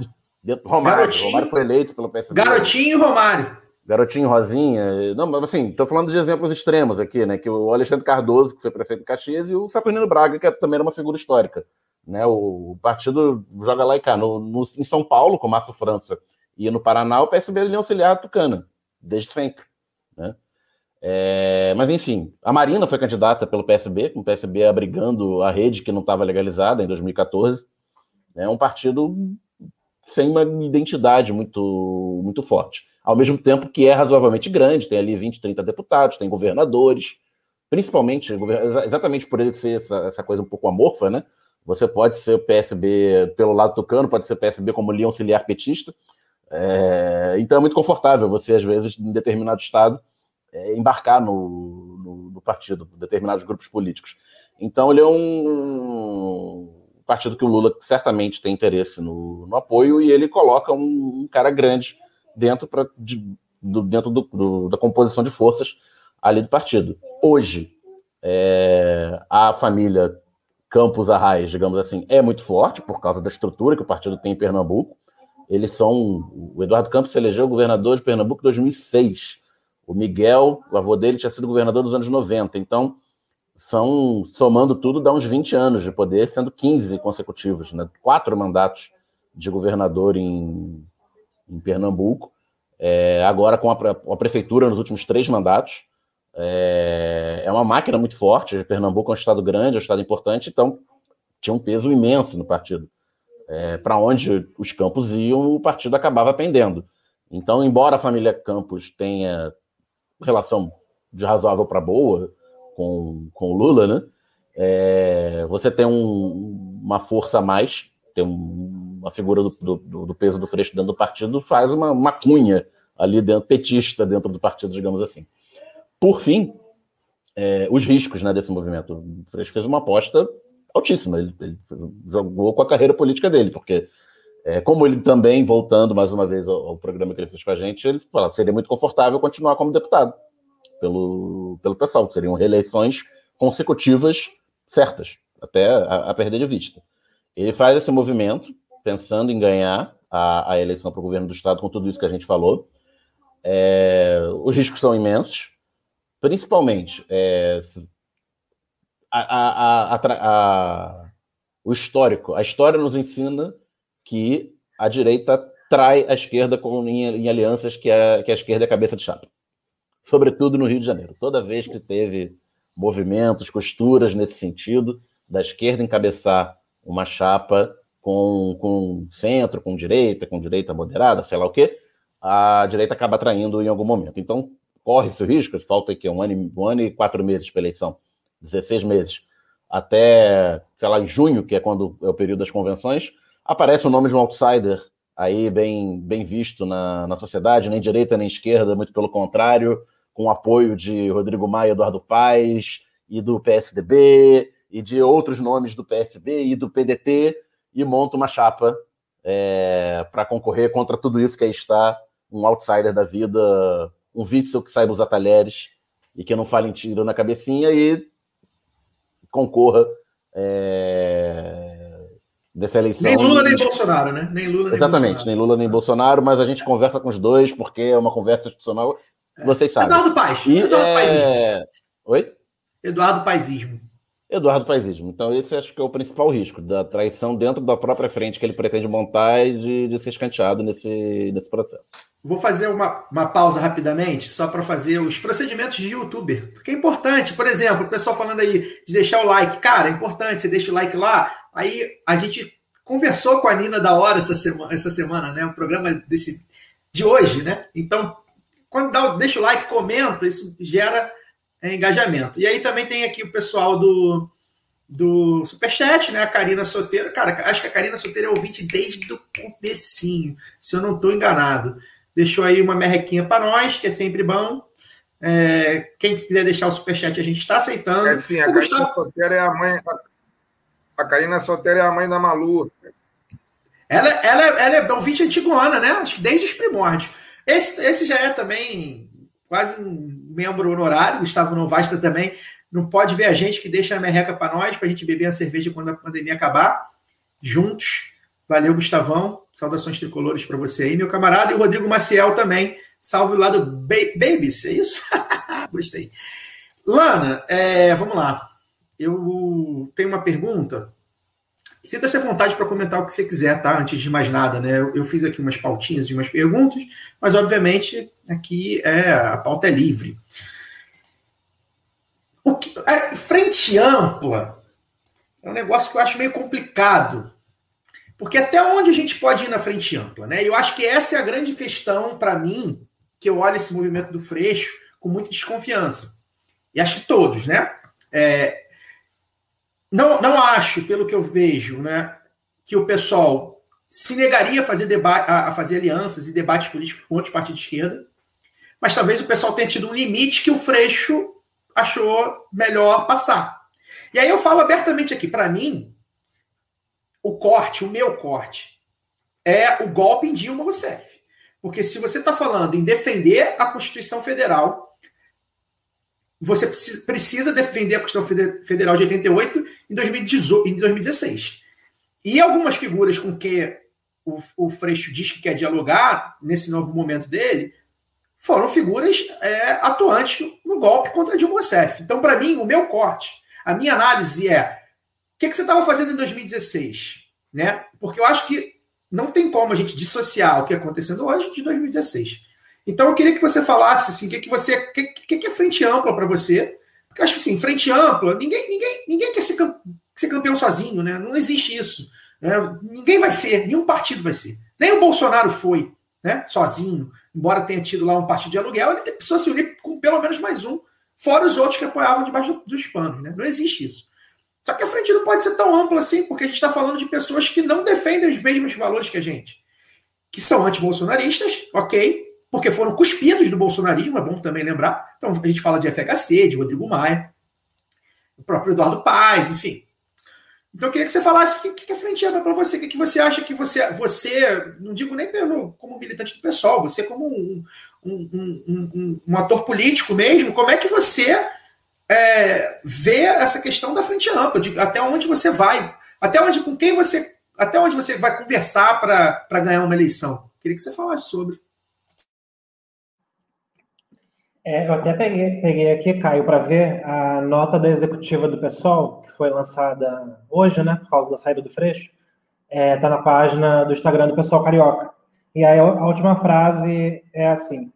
Romário, Garotinho, Romário foi eleito pelo PSB. Garotinho e Romário. Garotinho Rosinha. Não, mas assim, estou falando de exemplos extremos aqui, né? Que o Alexandre Cardoso, que foi prefeito de Caxias, e o Saturnino Braga, que também era uma figura histórica. Né? O, partido joga lá e cá. No, no, em São Paulo, com Márcio França, e no Paraná, o PSB é auxiliar Tucana, desde sempre. Né? É, mas enfim, a Marina foi candidata pelo PSB, com o PSB abrigando a rede que não estava legalizada em 2014. É um partido sem uma identidade muito, muito forte. Ao mesmo tempo que é razoavelmente grande, tem ali 20, 30 deputados, tem governadores, principalmente, exatamente por ele ser essa, essa coisa um pouco amorfa, né? Você pode ser PSB pelo lado tucano, pode ser PSB como linha auxiliar petista. É, então é muito confortável você, às vezes, em determinado estado, é, embarcar no, no, no, partido, determinados grupos políticos. Então ele é um partido que o Lula certamente tem interesse no, no apoio e ele coloca um, um cara grande dentro, pra, de, do, dentro do, do, da composição de forças ali do partido. Hoje, é, a família Campos Arraes, digamos assim, é muito forte por causa da estrutura que o partido tem em Pernambuco. Eles são. O Eduardo Campos se elegeu governador de Pernambuco em 2006. O Miguel, o avô dele, tinha sido governador dos anos 90. Então, são, somando tudo, dá uns 20 anos de poder, sendo 15 consecutivos, né? quatro mandatos de governador em, em Pernambuco. É, agora com a, a, prefeitura nos últimos três mandatos. É, é uma máquina muito forte. Pernambuco é um estado grande, é um estado importante, então tinha um peso imenso no partido. É, Para onde os campos iam, o partido acabava pendendo. Então, embora a família Campos tenha relação de razoável para boa com, com o Lula, né? É, você tem um, uma força a mais, tem um, uma figura do, do, do, peso do Freixo dentro do partido, faz uma, uma cunha ali dentro, petista dentro do partido, digamos assim. Por fim, é, os riscos né, desse movimento. O Freixo fez uma aposta altíssima, ele, ele jogou com a carreira política dele, porque é, como ele também, voltando mais uma vez ao, ao, programa que ele fez com a gente, ele falou que seria muito confortável continuar como deputado pelo, pelo pessoal. Seriam reeleições consecutivas certas, até a, a perder de vista. Ele faz esse movimento pensando em ganhar a, a eleição para o governo do Estado com tudo isso que a gente falou. É, os riscos são imensos, principalmente é, a, a, o histórico. A história nos ensina que a direita trai a esquerda com, em, em alianças que a, que a esquerda é cabeça de chapa. Sobretudo no Rio de Janeiro. Toda vez que teve movimentos, costuras nesse sentido, da esquerda encabeçar uma chapa com, com centro, com direita, com direita moderada, sei lá o quê, a direita acaba traindo em algum momento. Então, corre-se o risco, falta aqui um ano, um ano e quatro meses para eleição, 16 meses, até, sei lá, em junho, que é quando é o período das convenções, aparece o nome de um outsider aí bem, bem visto na, na sociedade, nem direita nem esquerda, muito pelo contrário, com apoio de Rodrigo Maia, Eduardo Paes e do PSDB e de outros nomes do PSB e do PDT e monta uma chapa é, para concorrer contra tudo isso que aí está um outsider da vida um Witzel que saiba usar talheres e que não fale em tiro na cabecinha e concorra é, dessa eleição. Nem Lula nem Bolsonaro, né? Nem Lula nem Exatamente, Bolsonaro. nem Lula nem Bolsonaro, mas a gente conversa com os dois porque é uma conversa institucional. Vocês sabem. Eduardo Paes. E, Eduardo é... Oi? Eduardo Paesismo. Eduardo Paesismo. Então, esse acho que é o principal risco, da traição dentro da própria frente que ele pretende montar e de, de ser escanteado nesse, nesse processo. Vou fazer uma, uma pausa rapidamente, só para fazer os procedimentos de youtuber, porque é importante. Por exemplo, o pessoal falando aí de deixar o like. Cara, é importante, você deixa o like lá. Aí a gente conversou com a Nina da hora essa semana, essa semana né? O programa desse, de hoje, né? Então, quando dá, deixa o like, comenta, isso gera é, engajamento. E aí também tem aqui o pessoal do, do Superchat, né? A Karina Soteiro. Cara, acho que a Karina Soteiro é ouvinte desde o comecinho, se eu não estou enganado. Deixou aí uma merrequinha para nós, que é sempre bom. É, quem quiser deixar o superchat, a gente está aceitando. É sim, a Karina Gustavo- Sotero é a mãe. A, Karina Sotero é a mãe da Malu. Ela, ela, ela é ouvinte antigona, né? Acho que desde os primórdios. Esse, esse já é também quase um membro honorário, Gustavo Novasta também. Não pode ver a gente que deixa a merreca para nós, para a gente beber a cerveja quando a pandemia acabar. Juntos. Valeu, Gustavão. Saudações tricolores para você aí, meu camarada. E o Rodrigo Maciel também. Salve lá do ba Babies, é isso? Gostei. Lana, é, vamos lá. Eu tenho uma pergunta. Sinta-se à vontade para comentar o que você quiser, tá? Antes de mais nada, né? Eu, eu fiz aqui umas pautinhas e umas perguntas, mas obviamente aqui é a pauta é livre. O que, a frente ampla é um negócio que eu acho meio complicado. Porque até onde a gente pode ir na frente ampla, né? Eu acho que essa é a grande questão para mim, que eu olho esse movimento do Freixo com muita desconfiança. E acho que todos, né? É, não, não acho, pelo que eu vejo, né, que o pessoal se negaria a fazer, a fazer alianças e debates políticos com outros partidos de esquerda, mas talvez o pessoal tenha tido um limite que o Freixo achou melhor passar. E aí eu falo abertamente aqui, para mim, o corte, o meu corte, é o golpe em Dilma Rousseff. Porque se você está falando em defender a Constituição Federal, você precisa- defender a Constituição Fede- Federal de 88 em 2018 em 2016. E algumas figuras com que o Freixo diz que quer dialogar nesse novo momento dele foram figuras é, atuantes no golpe contra Dilma Rousseff. Então, para mim, o meu corte, a minha análise é o que, que você estava fazendo em 2016? Né? Porque eu acho que não tem como a gente dissociar o que está acontecendo hoje de 2016. Então eu queria que você falasse assim, o que, que você. Que, que, que é frente ampla para você? Porque eu acho que assim, frente ampla, ninguém, ninguém, ninguém quer ser, ser campeão sozinho, né? Não existe isso. né? Ninguém vai ser, nenhum partido vai ser. Nem o Bolsonaro foi, né? Sozinho, embora tenha tido lá um partido de aluguel, ele precisou se unir com pelo menos mais um, fora os outros que apoiavam debaixo do- dos panos, né? Não existe isso. Só que a frente não pode ser tão ampla assim, porque a gente está falando de pessoas que não defendem os mesmos valores que a gente. Que são antibolsonaristas, ok, porque foram cuspidos do bolsonarismo, é bom também lembrar. Então a gente fala de FHC, de Rodrigo Maia, o próprio Eduardo Paes, enfim. Então eu queria que você falasse o que, que é frente ampla para você, o que, que você acha que você, você, não digo nem pelo, como militante do pessoal, você como um, um, um, um, ator político mesmo, como é que você é, vê essa questão da frente ampla, de até onde você vai, até onde com quem você, até onde você vai conversar para ganhar uma eleição. Queria que você falasse sobre. É, eu até peguei, peguei aqui, Caio, para ver a nota da executiva do PSOL, que foi lançada hoje, né, por causa da saída do Freixo. Está na página do Instagram do PSOL Carioca. E aí a última frase é assim: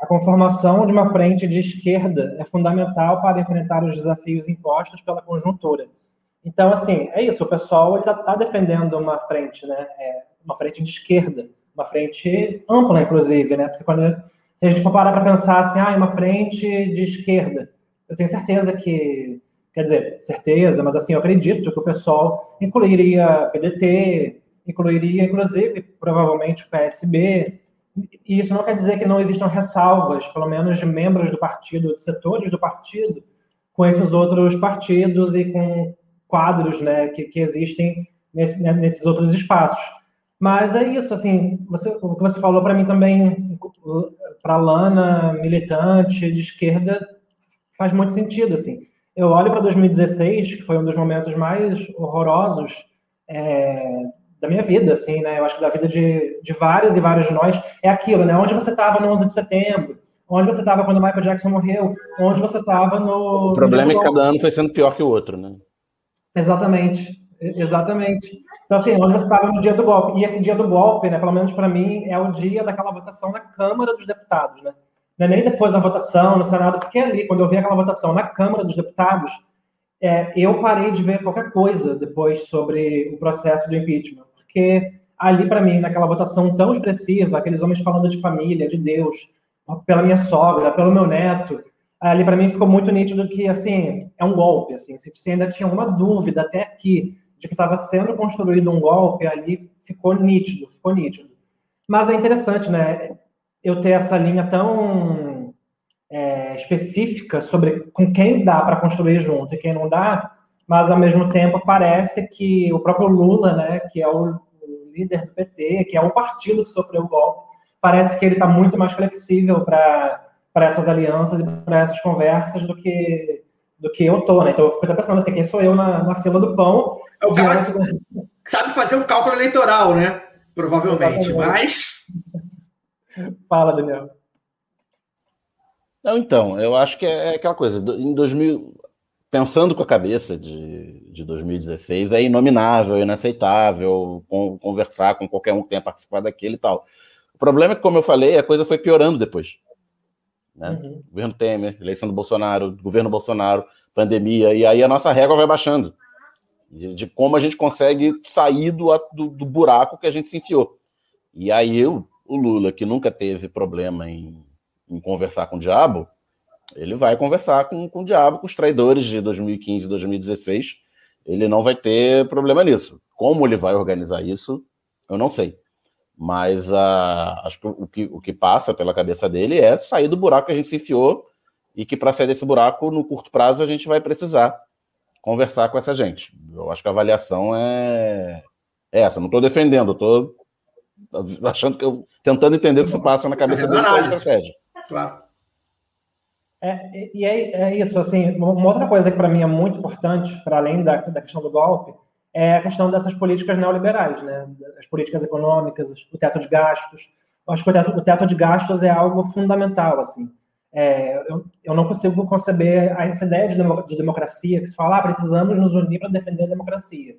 a conformação de uma frente de esquerda é fundamental para enfrentar os desafios impostos pela conjuntura. Então, assim, é isso. O pessoal está tá defendendo uma frente, né? É, uma frente de esquerda, uma frente ampla, inclusive, né? Porque quando se a gente for parar para pensar assim, ah, uma frente de esquerda, eu tenho certeza que, quer dizer, certeza, mas assim, eu acredito que o pessoal incluiria PDT, incluiria, inclusive, provavelmente o PSB, e isso não quer dizer que não existam ressalvas, pelo menos de membros do partido, de setores do partido, com esses outros partidos e com quadros né, que, que existem nesse, né, nesses outros espaços. Mas é isso, assim, você, o que você falou para mim também para Lana, militante de esquerda, faz muito sentido, assim. Eu olho para 2016, que foi um dos momentos mais horrorosos é, da minha vida, assim, né? Eu acho que da vida de, de vários e vários de nós. É aquilo, né? Onde você estava no 11 de setembro? Onde você estava quando Michael Jackson morreu? Onde você estava no... O problema no é que cada ano foi sendo pior que o outro, né? Exatamente, exatamente. Então, assim, onde você estava no dia do golpe. E esse dia do golpe, né, pelo menos para mim, é o dia daquela votação na Câmara dos Deputados, né? Não é nem depois da votação no Senado, porque ali, quando eu vi aquela votação na Câmara dos Deputados, é, eu parei de ver qualquer coisa depois sobre o processo do impeachment, porque ali, para mim, naquela votação tão expressiva, aqueles homens falando de família, de Deus, pela minha sogra, pelo meu neto, ali para mim ficou muito nítido que, assim, é um golpe, assim, se ainda tinha alguma dúvida até aqui de que estava sendo construído um golpe, ali ficou nítido, ficou nítido. Mas é interessante, né, eu ter essa linha tão é, específica sobre com quem dá para construir junto e quem não dá, mas ao mesmo tempo parece que o próprio Lula, né, que é o líder do PT, que é o partido que sofreu o golpe, parece que ele está muito mais flexível para essas alianças e para essas conversas do que do que eu tô, né? Então eu fico até pensando assim, quem sou eu na, na fila do pão? É o cara que sabe fazer um cálculo eleitoral, né? Provavelmente, Exatamente. mas Fala, Daniel. Não, então, eu acho que é aquela coisa. Em 2000, pensando com a cabeça de, de 2016, é inominável, inaceitável con- conversar com qualquer um que tenha participado daquele e tal. O problema é que, como eu falei, a coisa foi piorando depois. Né? Uhum. Governo Temer, eleição do Bolsonaro, governo Bolsonaro, pandemia, e aí a nossa régua vai baixando. De, de como a gente consegue sair do, do, do buraco que a gente se enfiou. E aí eu, o Lula, que nunca teve problema em, em conversar com o diabo, ele vai conversar com, com o diabo, com os traidores de 2015 e 2016. Ele não vai ter problema nisso. Como ele vai organizar isso, eu não sei. Mas ah, acho que o, que o que passa pela cabeça dele é sair do buraco que a gente se enfiou e que para sair desse buraco, no curto prazo, a gente vai precisar conversar com essa gente. Eu acho que a avaliação é, é essa. Não estou defendendo, estou achando que eu tentando entender o que se passa na cabeça dele. é a análise. estratégia. claro. É, e- e é, é isso, assim, uma outra coisa que para mim é muito importante, para além da, da questão do golpe, é a questão dessas políticas neoliberais, né? As políticas econômicas, o teto de gastos. Eu acho que o teto, o teto de gastos é algo fundamental, assim. É, eu, eu não consigo conceber essa ideia de, de democracia que se fala, ah, precisamos nos unir para defender a democracia.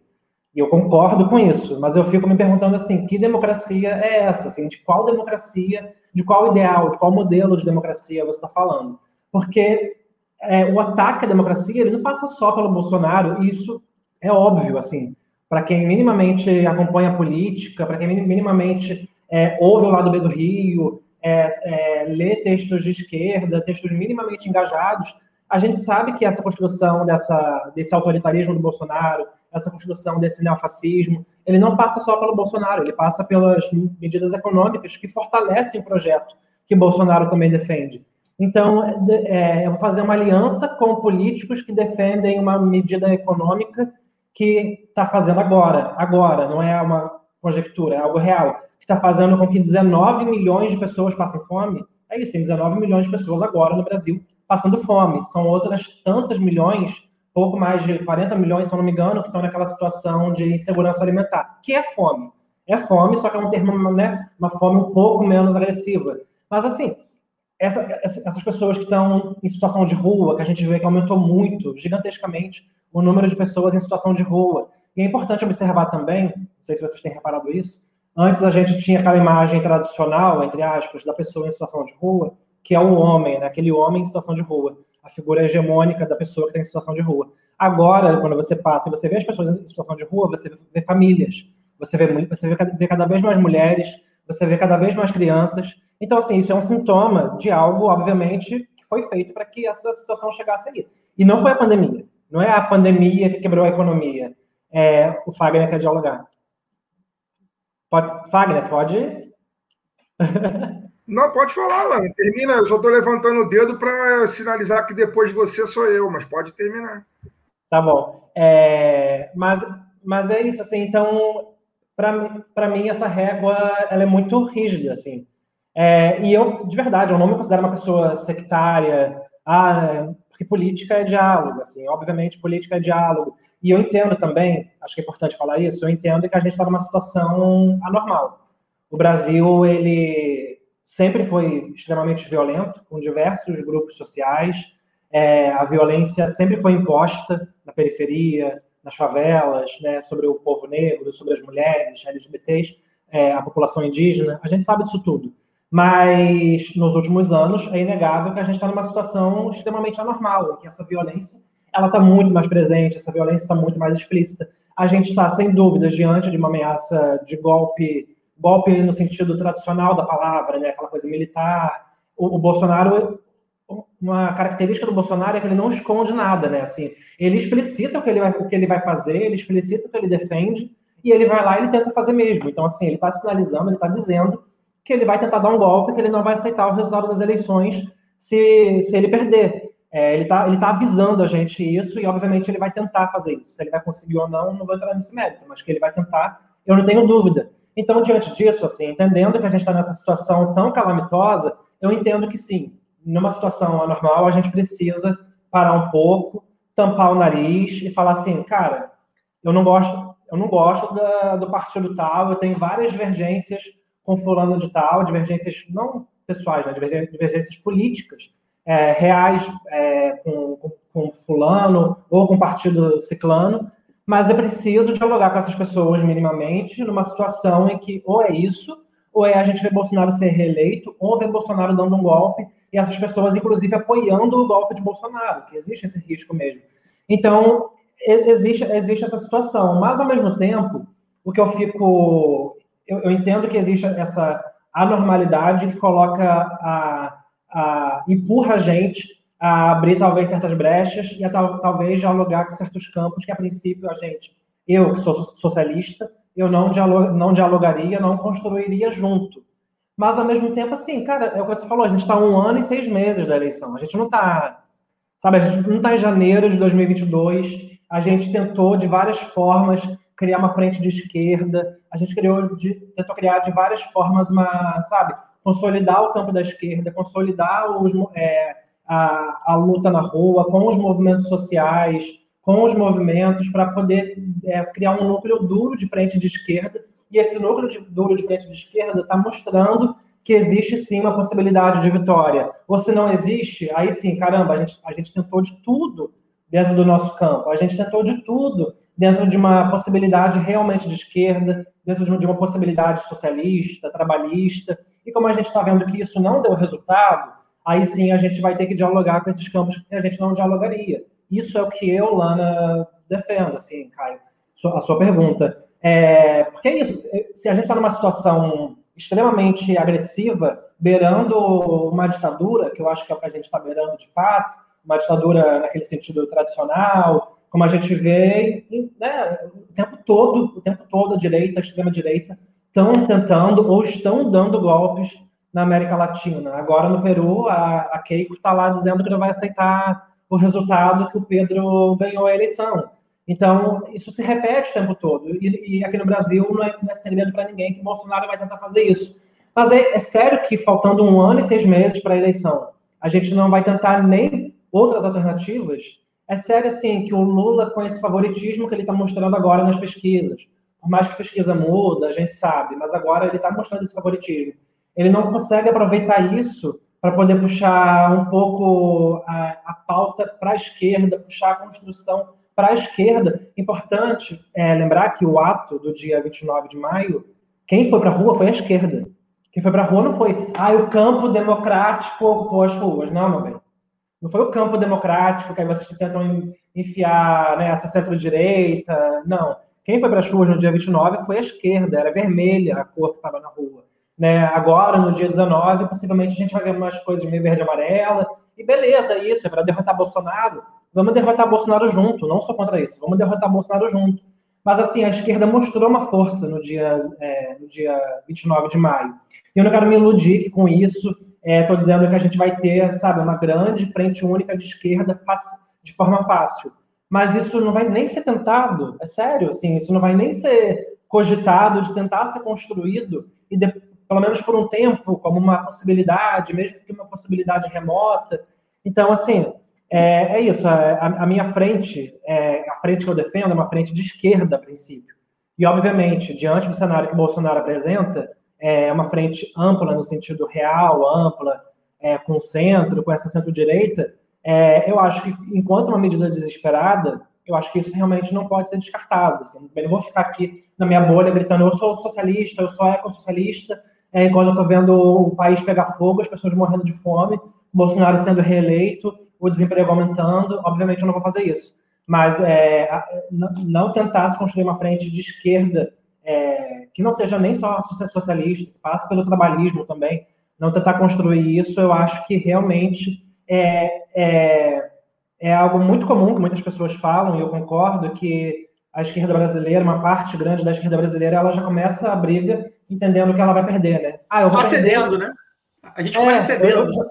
E eu concordo com isso, mas eu fico me perguntando assim, que democracia é essa? Assim, de qual democracia, de qual ideal, de qual modelo de democracia você está falando? Porque é, o ataque à democracia ele não passa só pelo Bolsonaro, e isso é óbvio, assim, para quem minimamente acompanha a política, para quem minimamente é, ouve o lado B do Rio, é, é, lê textos de esquerda, textos minimamente engajados, a gente sabe que essa construção dessa, desse autoritarismo do Bolsonaro, essa construção desse neofascismo, ele não passa só pelo Bolsonaro, ele passa pelas medidas econômicas que fortalecem o projeto que Bolsonaro também defende. Então, é, eu vou fazer uma aliança com políticos que defendem uma medida econômica que está fazendo agora, agora, não é uma conjectura, é algo real, que está fazendo com que 19 milhões de pessoas passem fome. É isso, tem 19 milhões de pessoas agora no Brasil passando fome. São outras tantas milhões, pouco mais de 40 milhões, se eu não me engano, que estão naquela situação de insegurança alimentar. Que é fome? É fome, só que é um termo, né, uma fome um pouco menos agressiva. Mas, assim, essa, essas pessoas que estão em situação de rua, que a gente vê que aumentou muito, gigantescamente, o número de pessoas em situação de rua. E é importante observar também, não sei se vocês têm reparado isso, antes a gente tinha aquela imagem tradicional, entre aspas, da pessoa em situação de rua, que é o homem, né? aquele homem em situação de rua, a figura hegemônica da pessoa que está em situação de rua. Agora, quando você passa e você vê as pessoas em situação de rua, você vê famílias, você vê, você vê cada vez mais mulheres, você vê cada vez mais crianças. Então, assim, isso é um sintoma de algo, obviamente, que foi feito para que essa situação chegasse aí. E não foi a pandemia. Não é a pandemia que quebrou a economia. É, o Fagner quer dialogar. Pode, Fagner, pode? Não, pode falar, Lana. Termina, eu só estou levantando o dedo para sinalizar que depois de você sou eu, mas pode terminar. Tá bom. É, mas, mas é isso, assim, então, para mim, essa régua ela é muito rígida, assim. É, e eu, de verdade, eu não me considero uma pessoa sectária, ah, porque política é diálogo, assim, obviamente política é diálogo. E eu entendo também, acho que é importante falar isso, eu entendo que a gente está numa situação anormal. O Brasil, ele sempre foi extremamente violento, com diversos grupos sociais, é, a violência sempre foi imposta na periferia, nas favelas, né, sobre o povo negro, sobre as mulheres, LGBTs, é, a população indígena, a gente sabe disso tudo. Mas nos últimos anos é inegável que a gente está numa situação extremamente anormal, em que essa violência ela está muito mais presente, essa violência está muito mais explícita. A gente está, sem dúvidas, diante de uma ameaça de golpe, golpe no sentido tradicional da palavra, né? aquela coisa militar. O, o Bolsonaro, uma característica do Bolsonaro é que ele não esconde nada, né? Assim, ele explicita o que ele vai, o que ele vai fazer, ele explicita o que ele defende, e ele vai lá e ele tenta fazer mesmo. Então, assim, ele está sinalizando, ele está dizendo que ele vai tentar dar um golpe, que ele não vai aceitar o resultado das eleições se, se ele perder. É, ele está ele tá avisando a gente isso e, obviamente, ele vai tentar fazer isso. Se ele vai conseguir ou não, não vou entrar nesse mérito, mas que ele vai tentar, eu não tenho dúvida. Então, diante disso, assim, entendendo que a gente está nessa situação tão calamitosa, eu entendo que sim, numa situação anormal, a gente precisa parar um pouco, tampar o nariz e falar assim, cara, eu não gosto, eu não gosto da, do partido tal, eu tenho várias divergências com fulano de tal, divergências não pessoais, né, divergências políticas, é, reais é, com, com, com, fulano ou com partido ciclano, mas é preciso dialogar com essas pessoas minimamente numa situação em que ou é isso, ou é a gente ver Bolsonaro ser reeleito, ou ver Bolsonaro dando um golpe, e essas pessoas, inclusive, apoiando o golpe de Bolsonaro, que existe esse risco mesmo. Então, existe, existe essa situação, mas, ao mesmo tempo, o que eu fico... Eu, eu entendo que existe essa anormalidade que coloca a, a, empurra a gente a abrir talvez certas brechas e a tal, talvez dialogar com certos campos que a princípio a gente, eu que sou socialista, eu não, dialog, não dialogaria, não construiria junto. Mas ao mesmo tempo, assim, cara, é o que você falou, a gente está um ano e seis meses da eleição, a gente não está, sabe, a gente não está em janeiro de 2022, a gente tentou de várias formas criar uma frente de esquerda, a gente criou de, tentou criar de várias formas uma, sabe, consolidar o campo da esquerda, consolidar os, é, a, a, luta na rua com os movimentos sociais, com os movimentos, para poder é, criar um núcleo duro de frente de esquerda. E esse núcleo de, duro de frente de esquerda está mostrando que existe sim uma possibilidade de vitória. Ou se não existe, aí sim, caramba, a gente, a gente tentou de tudo dentro do nosso campo, a gente tentou de tudo dentro de uma possibilidade realmente de esquerda, dentro de uma, de uma possibilidade socialista, trabalhista, e como a gente está vendo que isso não deu resultado, aí sim a gente vai ter que dialogar com esses campos que a gente não dialogaria. Isso é o que eu, Lana, defendo, assim, Caio, a sua pergunta. É, porque é isso, se a gente está numa situação extremamente agressiva, beirando uma ditadura, que eu acho que é o que a gente está beirando de fato, uma ditadura naquele sentido tradicional, como a gente vê né, o tempo todo, o tempo todo a direita, a extrema direita estão tentando ou estão dando golpes na América Latina. Agora no Peru, a, a Keiko está lá dizendo que não vai aceitar o resultado que o Pedro ganhou a eleição. Então, isso se repete o tempo todo. E, e aqui no Brasil não é, não é segredo para ninguém que Bolsonaro vai tentar fazer isso. Mas é, é sério que faltando um ano e seis meses para a eleição, a gente não vai tentar nem outras alternativas é sério, assim, que o Lula, com esse favoritismo que ele está mostrando agora nas pesquisas, por mais que a pesquisa muda, a gente sabe, mas agora ele está mostrando esse favoritismo. Ele não consegue aproveitar isso para poder puxar um pouco a, a pauta para a esquerda, puxar a construção para a esquerda. Importante é, lembrar que o ato do dia 29 de maio, quem foi para a rua foi a esquerda. Quem foi para a rua não foi, ah, o campo democrático ocupou as ruas. Não, meu bem. Não foi o campo democrático que aí vocês tentam enfiar né, essa centro-direita. Não. Quem foi para as ruas no dia 29 foi a esquerda, era vermelha a cor que estava na rua. Né? Agora, no dia 19, possivelmente a gente vai ver umas coisas meio verde e amarela. E beleza, isso, é para derrotar Bolsonaro. Vamos derrotar Bolsonaro junto, não só contra isso, vamos derrotar Bolsonaro junto. Mas, assim, a esquerda mostrou uma força no dia, é, no dia 29 de maio. E eu não quero me iludir que com isso Estou é, dizendo que a gente vai ter, sabe, uma grande frente única de esquerda de forma fácil. Mas isso não vai nem ser tentado, é sério, assim, isso não vai nem ser cogitado de tentar ser construído e de, pelo menos por um tempo, como uma possibilidade, mesmo que uma possibilidade remota. Então, assim, é, é isso. A, a, minha frente, é, a frente que eu defendo é uma frente de esquerda, a princípio. E, obviamente, diante do cenário que Bolsonaro apresenta, é uma frente ampla no sentido real, ampla, é, com centro, com essa centro-direita, é, eu acho que, enquanto uma medida desesperada, eu acho que isso realmente não pode ser descartado. Assim. Eu não vou ficar aqui na minha bolha gritando eu sou socialista, eu sou ecossocialista, é, enquanto eu estou vendo o país pegar fogo, as pessoas morrendo de fome, Bolsonaro sendo reeleito, o desemprego aumentando. Obviamente eu não vou fazer isso. Mas é, não tentar se construir uma frente de esquerda é, que não seja nem só socialista, que passe pelo trabalhismo também, não tentar construir isso, eu acho que realmente é, é, é algo muito comum que muitas pessoas falam, e eu concordo, que a esquerda brasileira, uma parte grande da esquerda brasileira, ela já começa a briga entendendo que ela vai perder, né? Ah, eu vou Só perder. cedendo, né? A gente começa é, cedendo. Eu, já,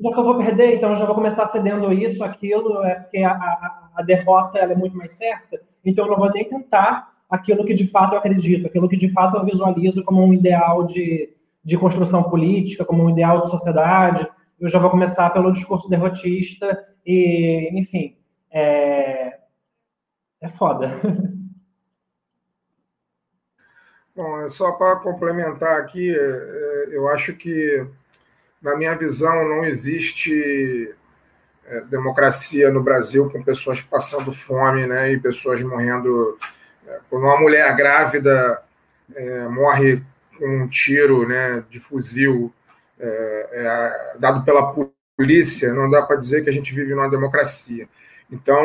já que eu vou perder, então eu já vou começar cedendo isso, aquilo, é porque a, a, a derrota é muito mais certa, então eu não vou nem tentar aquilo que de fato eu acredito, aquilo que de fato eu visualizo como um ideal de, de construção política, como um ideal de sociedade. Eu já vou começar pelo discurso derrotista e, enfim, é, é foda. Bom, é só para complementar aqui, é, é, eu acho que, na minha visão, não existe democracia no Brasil com pessoas passando fome né, e pessoas morrendo quando uma mulher grávida é, morre com um tiro né, de fuzil é, é, dado pela polícia, não dá para dizer que a gente vive numa democracia. Então,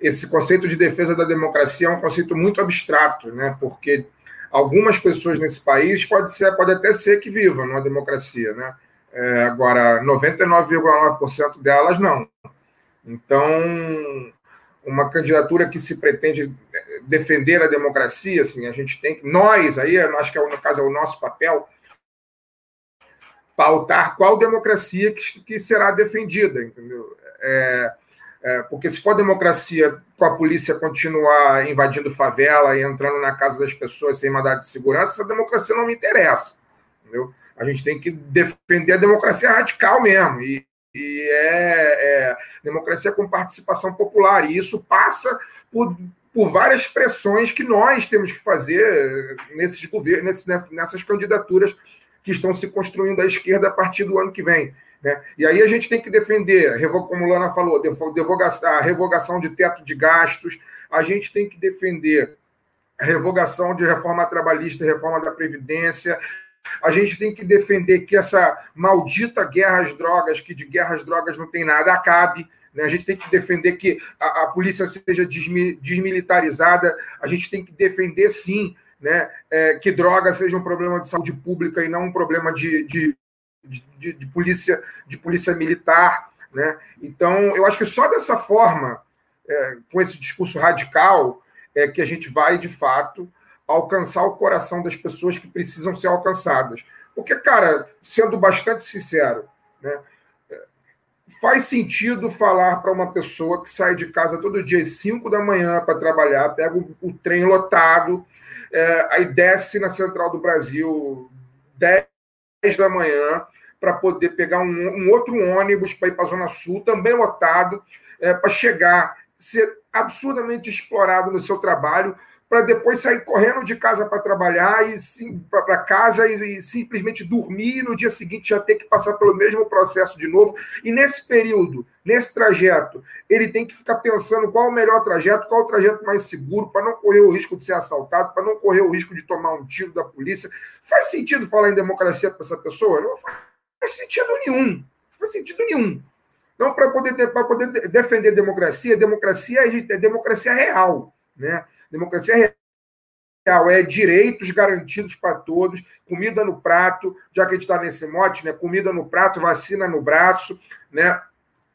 esse conceito de defesa da democracia é um conceito muito abstrato, né, porque algumas pessoas nesse país pode, ser, pode até ser que vivam numa democracia, né? É, agora, 99,9% delas não. Então, uma candidatura que se pretende eh, defender a democracia, assim, a gente tem que, nós aí, acho que é, no caso é o nosso papel, pautar qual democracia que, que será defendida, entendeu? É, é, porque se for democracia com a polícia continuar invadindo favela e entrando na casa das pessoas sem mandado de segurança, essa democracia não me interessa, entendeu? A gente tem que defender a democracia radical mesmo, e, e é, é, democracia com participação popular. E isso passa por, por várias pressões que nós temos que fazer nesses governos, nessas, nessas candidaturas que estão se construindo à esquerda a partir do ano que vem. Né? E aí a gente tem que defender, como Lana falou, a revogação de teto de gastos, a gente tem que defender a revogação de reforma trabalhista, reforma da Previdência, a gente tem que defender que essa maldita guerra às drogas, que de guerra às drogas não tem nada, acabe. Né? A gente tem que defender que a, a polícia seja desmilitarizada. A gente tem que defender, sim, né, é, que droga seja um problema de saúde pública e não um problema de, de, de, de, polícia, de polícia militar. Né? Então, eu acho que só dessa forma, é, com esse discurso radical, é que a gente vai, de fato, alcançar o coração das pessoas que precisam ser alcançadas. Porque, cara, sendo bastante sincero, né, faz sentido falar para uma pessoa que sai de casa todo dia às 5 da manhã para trabalhar, pega o, o trem lotado, é, aí desce na Central do Brasil 10 da manhã para poder pegar um, um, outro ônibus para ir para a Zona Sul, também lotado, é, para chegar, ser absurdamente explorado no seu trabalho, para depois sair correndo de casa para trabalhar e para casa e, e, simplesmente dormir e no dia seguinte já ter que passar pelo mesmo processo de novo. E nesse período, nesse trajeto, ele tem que ficar pensando qual o melhor trajeto, qual o trajeto mais seguro, para não correr o risco de ser assaltado, para não correr o risco de tomar um tiro da polícia. Faz sentido falar em democracia para essa pessoa? Não faz sentido nenhum. Não faz sentido nenhum. Então, para poder, poder defender democracia, democracia é, é democracia real, né? Democracia real é direitos garantidos para todos, comida no prato, já que a gente está nesse mote, né? Comida no prato, vacina no braço, né?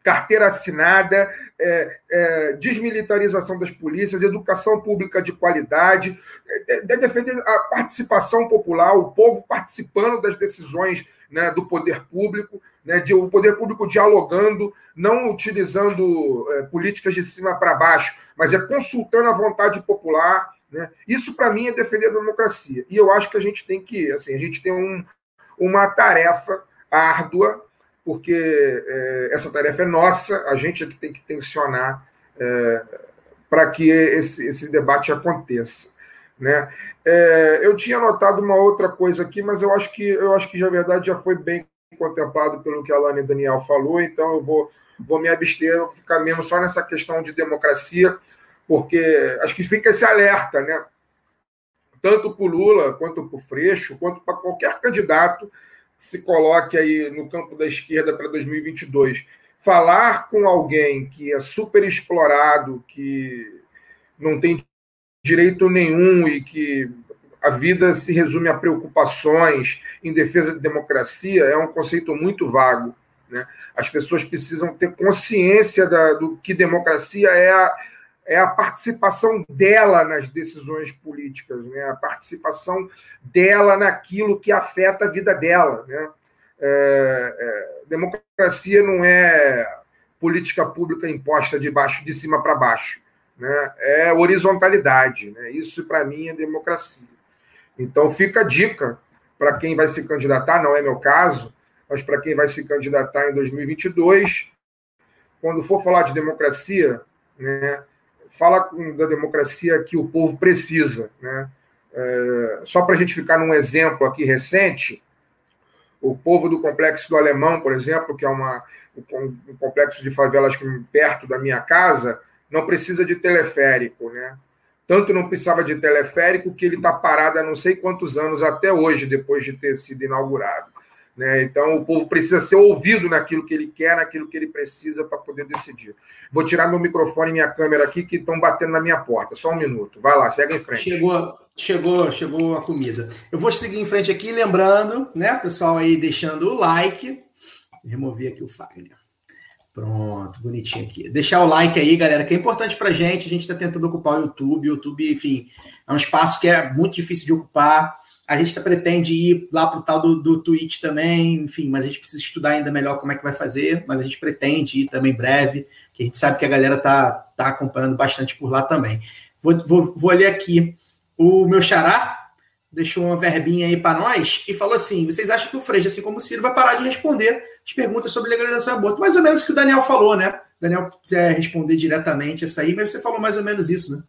Carteira assinada, é, é, desmilitarização das polícias, educação pública de qualidade, é, é defender a participação popular, o povo participando das decisões né, do poder público, né, de, o poder público dialogando, não utilizando é, políticas de cima para baixo, mas é consultando a vontade popular, Né? Isso, para mim, é defender a democracia. E eu acho que a gente tem que, assim, a gente tem um, uma tarefa árdua, porque é, essa tarefa é nossa, a gente é que tem que tensionar é, para que esse, esse debate aconteça. Né? É, eu tinha notado uma outra coisa aqui, mas eu acho que eu acho que na verdade já foi bem contemplado pelo que a Lana e Daniel falou, então eu vou, vou me abster, vou ficar mesmo só nessa questão de democracia, porque acho que fica esse alerta, né? Tanto para o Lula, quanto para o Freixo, quanto para qualquer candidato que se coloque aí no campo da esquerda para 2022. Falar com alguém que é super explorado, que não tem direito nenhum e que a vida se resume a preocupações em defesa de democracia é um conceito muito vago. Né? As pessoas precisam ter consciência da, do que democracia é a, é a participação dela nas decisões políticas, né? a participação dela naquilo que afeta a vida dela. Né? É, é, democracia não é política pública imposta de baixo, de cima para baixo. Né? É horizontalidade. Né? Isso, para mim, é democracia. Então fica a dica para quem vai se candidatar, não é meu caso, mas para quem vai se candidatar em 2022, quando for falar de democracia, né, fala da democracia que o povo precisa. Né? É, só para a gente ficar num exemplo aqui recente, o povo do Complexo do Alemão, por exemplo, que é uma, um complexo de favelas perto da minha casa, não precisa de teleférico, né? Tanto não precisava de teleférico que ele está parado há não sei quantos anos até hoje, depois de ter sido inaugurado. Né? Então, o povo precisa ser ouvido naquilo que ele quer, naquilo que ele precisa para poder decidir. Vou tirar meu microfone e minha câmera aqui, que estão batendo na minha porta. Só um minuto. Vai lá, segue em frente. Chegou, chegou, chegou a comida. Eu vou seguir em frente aqui, lembrando, né, pessoal aí deixando o like. Remover aqui o Fagner. Pronto, bonitinho aqui. Deixar o like aí, galera, que é importante pra gente. A gente está tentando ocupar o YouTube. O YouTube, enfim, é um espaço que é muito difícil de ocupar. A gente tá, pretende ir lá pro tal do, do Twitch também, enfim, mas a gente precisa estudar ainda melhor como é que vai fazer, mas a gente pretende ir também breve, que a gente sabe que a galera tá, tá acompanhando bastante por lá também. Vou, vou, vou ler aqui o meu xará, deixou uma verbinha aí para nós e falou assim: vocês acham que o Freixo, assim como o Ciro, vai parar de responder as perguntas sobre legalização do aborto? Mais ou menos o que o Daniel falou, né? O Daniel quiser responder diretamente essa aí, mas você falou mais ou menos isso, né?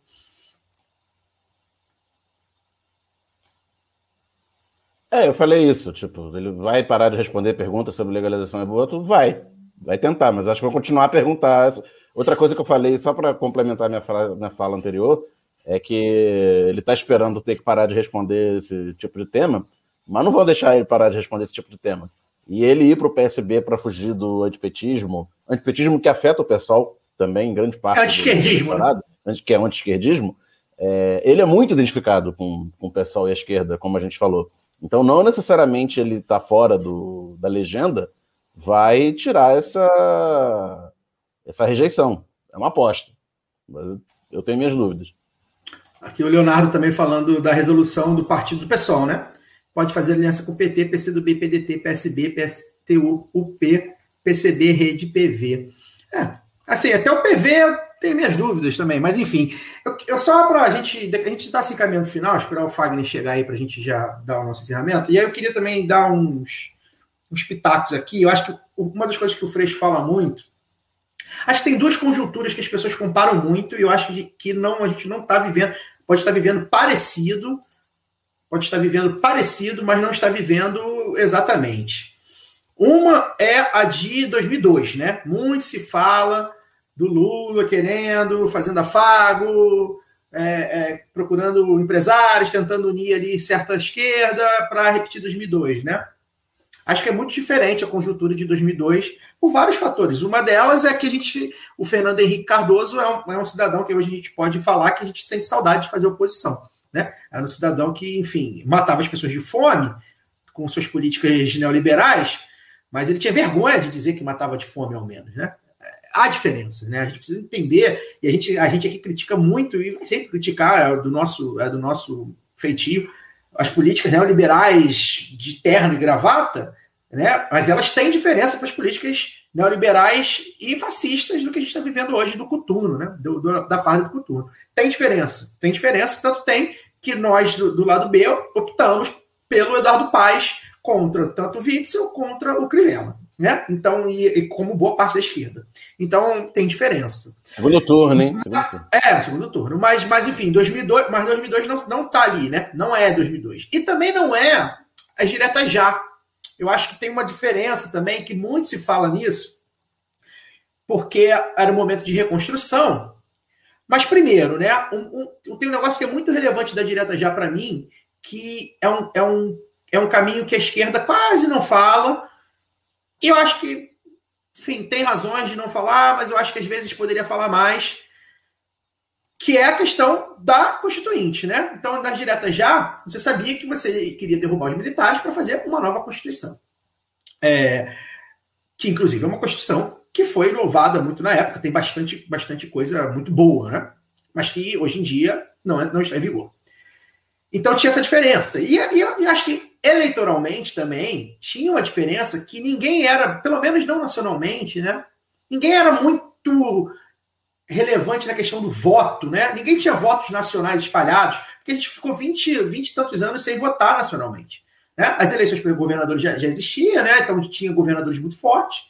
É, eu falei isso, tipo, ele vai parar de responder perguntas sobre legalização do aborto? Vai, vai tentar, mas acho que vai continuar a perguntar. Outra coisa que eu falei, só para complementar minha fala, minha fala anterior, é que ele está esperando ter que parar de responder esse tipo de tema, mas não vão deixar ele parar de responder esse tipo de tema. E ele ir para o PSB para fugir do antipetismo, antipetismo que afeta o pessoal também, em grande parte. É anti-esquerdismo, né? Que é anti-esquerdismo. É, ele é muito identificado com, com o pessoal e a esquerda, como a gente falou. Então, não necessariamente ele está fora do, da legenda, vai tirar essa, essa rejeição. É uma aposta. Eu tenho minhas dúvidas. Aqui o Leonardo também falando da resolução do partido do pessoal, né? Pode fazer aliança com PT, PCdoB, PDT, PSB, PSTU, UP, PCB, Rede, PV. É, assim, até o PV tem minhas dúvidas também, mas enfim. Eu, eu só para a gente. A gente está se encaminhando final, esperar o Fagner chegar aí para a gente já dar o nosso encerramento. E aí eu queria também dar uns, uns pitacos aqui. Eu acho que uma das coisas que o Freixo fala muito. Acho que tem duas conjunturas que as pessoas comparam muito, e eu acho que não, a gente não está vivendo pode estar vivendo parecido, pode estar vivendo parecido, mas não está vivendo exatamente. Uma é a de 2002, né? Muito se fala do Lula querendo, fazendo afago, é, é, procurando empresários, tentando unir ali certa esquerda para repetir 2002, né? Acho que é muito diferente a conjuntura de 2002 por vários fatores. Uma delas é que a gente, o Fernando Henrique Cardoso é um, é um cidadão que hoje a gente pode falar que a gente sente saudade de fazer oposição. Né? Era um cidadão que, enfim, matava as pessoas de fome com suas políticas neoliberais, mas ele tinha vergonha de dizer que matava de fome, ao menos. Né? Há diferença, né? A gente precisa entender, e a gente, a gente aqui critica muito, e sempre criticar é do nosso, é do nosso feitio, as políticas neoliberais de terno e gravata, né? Mas elas têm diferença para as políticas neoliberais e fascistas do que a gente está vivendo hoje do coturno, né? Do, do, da farda do coturno. Tem diferença, tem diferença, tanto tem que nós do, do lado B optamos pelo Eduardo Paes contra tanto o Witzel contra o Crivella, né? Então, e, e, como boa parte da esquerda. Então, tem diferença. Segundo turno, hein? Segundo turno. É, segundo turno. Mas, mas enfim, 2002, mas 2002 não, não tá ali, né? Não é 2002. E também não é as diretas já. Eu acho que tem uma diferença também, que muito se fala nisso, porque era um momento de reconstrução. Mas primeiro, né, um, um, tem um negócio que é muito relevante da direta já para mim, que é um, é, um, é um caminho que a esquerda quase não fala, e eu acho que, enfim, tem razões de não falar, mas eu acho que às vezes poderia falar mais, que é a questão da Constituinte, né? Então, nas diretas já, você sabia que você queria derrubar os militares para fazer uma nova Constituição. É, que, inclusive, é uma Constituição que foi louvada muito na época, tem bastante, bastante coisa muito boa, né? Mas que hoje em dia não, é, não está em vigor. Então tinha essa diferença. E, e, e acho que eleitoralmente também tinha uma diferença que ninguém era, pelo menos não nacionalmente, né? Ninguém era muito relevante na questão do voto, né? Ninguém tinha votos nacionais espalhados, porque a gente ficou 20, 20 e tantos anos sem votar nacionalmente. Né? As eleições para governadores já, já existiam, né? Então tinha governadores muito fortes,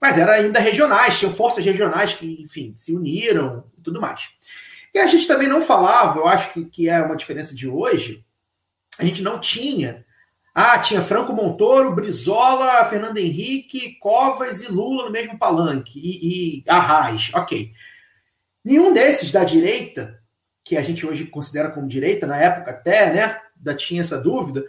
mas era ainda regionais, tinham forças regionais que, enfim, se uniram e tudo mais. E a gente também não falava, eu acho que, que é uma diferença de hoje, a gente não tinha. Ah, tinha Franco Montoro, Brizola, Fernando Henrique, Covas e Lula no mesmo palanque, e, e Arraes, ok. Nenhum desses da direita, que a gente hoje considera como direita, na época até, né, ainda tinha essa dúvida,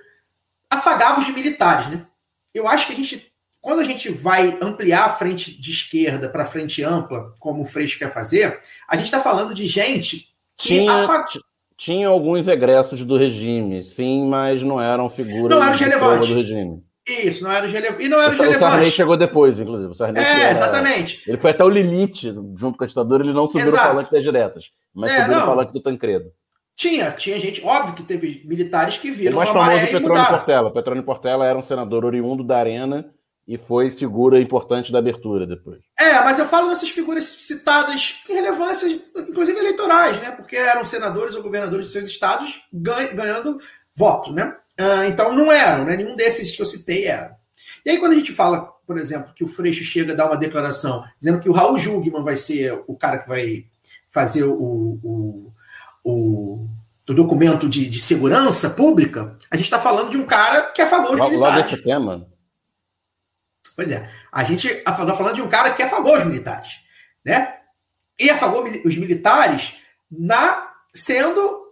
afagava os militares, né? Eu acho que a gente, quando a gente vai ampliar a frente de esquerda para frente ampla, como o Freixo quer fazer, a gente está falando de gente que Tinha, afaga... tinha alguns egressos do regime, sim, mas não eram figuras Não eram relevantes. do regime. Isso, não era relevantes. E não era O Sa- o Sarney relevantes. chegou depois, inclusive. O Sarney É, era- exatamente. Ele foi até o limite, junto com a ditadura, ele não subiu Exato. palanque das diretas, mas É, subiu não. palanque do Tancredo. Tinha, tinha gente, óbvio que teve militares que O viram mais a famoso é o Petrônio. Portela. Petrônio Portela era um senador oriundo da Arena e foi figura importante da abertura depois. É, mas eu falo dessas figuras citadas em relevâncias, inclusive eleitorais, né? Porque eram senadores ou governadores de seus estados ganha- ganhando voto, né? Ah, então não eram, né? Nenhum desses que eu citei era. E aí, quando a gente fala, por exemplo, que o Freixo chega a dar uma declaração dizendo que o Raul Jugman vai ser o cara que vai fazer o, o, o, documento de, de segurança pública, a gente está falando de um cara que é a favor dos Logo, logo militares. esse tema, Pois é. A gente está falando de um cara que é a favor dos militares. Né? E a favor dos militares na, sendo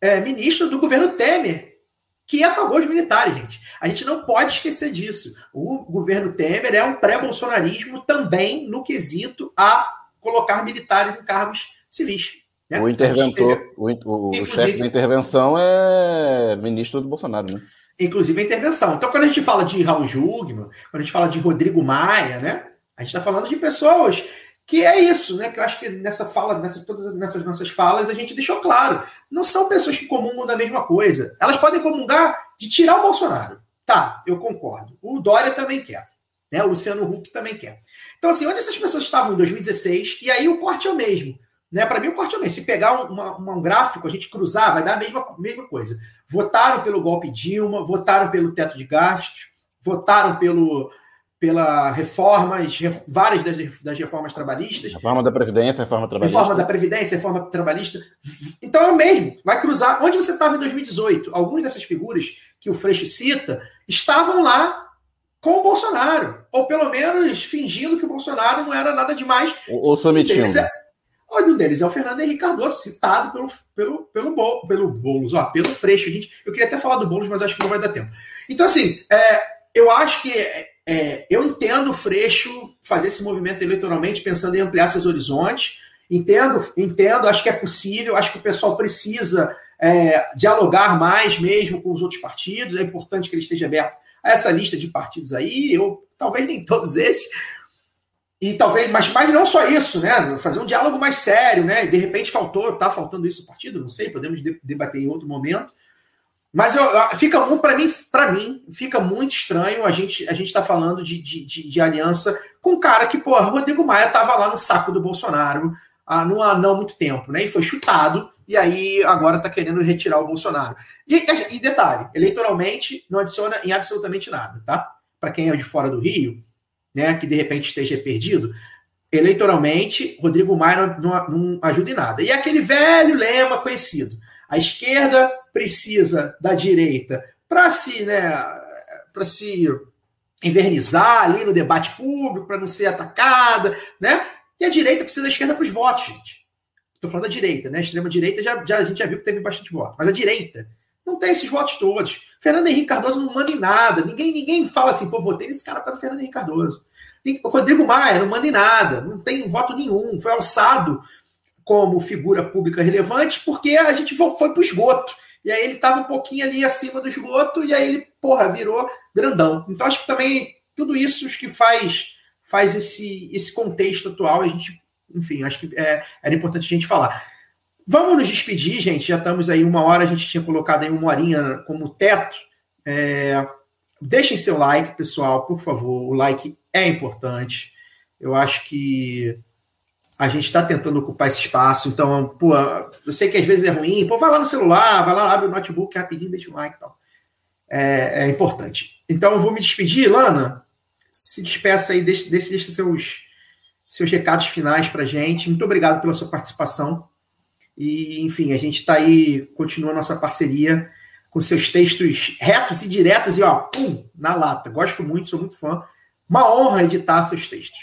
é, ministro do governo Temer, que é a favor dos militares, gente. A gente não pode esquecer disso. O governo Temer é um pré-bolsonarismo também no quesito a colocar militares em cargos civis. Né? o interventor, teve- o, o chefe da intervenção é ministro do Bolsonaro, né? inclusive a intervenção. Então, quando a gente fala de Raul Jugman, quando a gente fala de Rodrigo Maia, né? A gente está falando de pessoas que é isso, né? Que eu acho que nessa fala, nessas, todas nessas nossas falas, a gente deixou claro. Não são pessoas que comungam da mesma coisa. Elas podem comungar de tirar o Bolsonaro. Tá, eu concordo. O Dória também quer. Né? O Luciano Huck também quer. Então, assim, onde essas pessoas estavam em 2016, e aí o corte é o mesmo. Né? Para mim, o corte é o mesmo. Se pegar um, uma- uma- um gráfico, a gente cruzar, vai dar a mesma, mesma coisa. Votaram pelo golpe Dilma, votaram pelo teto de gastos, votaram pelo, pela reformas, ref- várias das, das reformas trabalhistas, Reforma da Previdência, reforma trabalhista. reforma da Previdência, reforma trabalhista. Então é o mesmo, vai cruzar. Onde você estava em 2018? Algumas dessas figuras que o Freixo cita estavam lá com o Bolsonaro, ou pelo menos fingindo que o Bolsonaro não era nada demais. Ou, ou sometindo. É, um deles é o Fernando Henrique Cardoso, citado pelo, pelo, pelo, Bo- pelo Boulos, ó, pelo Freixo. Gente, eu queria até falar do Boulos, mas acho que não vai dar tempo. Então, assim, é, eu acho que é, eu entendo o Freixo fazer esse movimento eleitoralmente pensando em ampliar seus horizontes. Entendo, entendo, acho que é possível, acho que o pessoal precisa é, dialogar mais mesmo com os outros partidos. É importante que ele esteja aberto a essa lista de partidos aí. Eu talvez nem todos esses, e talvez, mas, mas não só isso, né? Fazer um diálogo mais sério, né? De repente faltou, tá faltando isso no partido, não sei, podemos de- debater em outro momento. Mas eu, fica muito, para mim, para mim, fica muito estranho a gente a gente tá falando de, de, de- de aliança com um cara que, porra, Rodrigo Maia tava lá no saco do Bolsonaro há não há não muito tempo, né? E foi chutado, e aí agora tá querendo retirar o Bolsonaro. E, e detalhe, eleitoralmente não adiciona em absolutamente nada, tá? Para quem é de fora do Rio, né, que de repente esteja perdido, eleitoralmente, Rodrigo Maia não, não- ajuda em nada. E aquele velho lema conhecido: a esquerda precisa da direita para se, né, para se invernizar ali no debate público, para não ser atacada, né? E a direita precisa da esquerda para os votos, gente. Estou falando da direita, né? A extrema-direita já, já, a gente já viu que teve bastante voto. Mas a direita não tem esses votos todos. Fernando Henrique Cardoso não manda em nada. Ninguém, ninguém fala assim, pô, votei nesse cara para Fernando Henrique Cardoso. O Rodrigo Maia não manda em nada, não tem voto nenhum. Foi alçado como figura pública relevante porque a gente foi para o esgoto. E aí ele estava um pouquinho ali acima do esgoto e aí ele, porra, virou grandão. Então acho que também tudo isso que faz, faz esse, esse contexto atual. A gente, enfim, acho que é, era importante a gente falar. Vamos nos despedir, gente. Já estamos aí uma hora, a gente tinha colocado aí uma horinha como teto. É, deixem seu like, pessoal, por favor. O like é importante. Eu acho que a gente está tentando ocupar esse espaço, então, pô, eu sei que às vezes é ruim, pô, vai lá no celular, vai lá, abre o notebook rapidinho, deixa o like e tal. É, é importante. Então, eu vou me despedir, Lana, se despeça aí, deixe, deixe, deixe seus, seus recados finais pra gente. Muito obrigado pela sua participação. E, enfim, a gente está aí, continua a nossa parceria com seus textos retos e diretos e, ó, pum, na lata. Gosto muito, sou muito fã. Uma honra editar seus textos.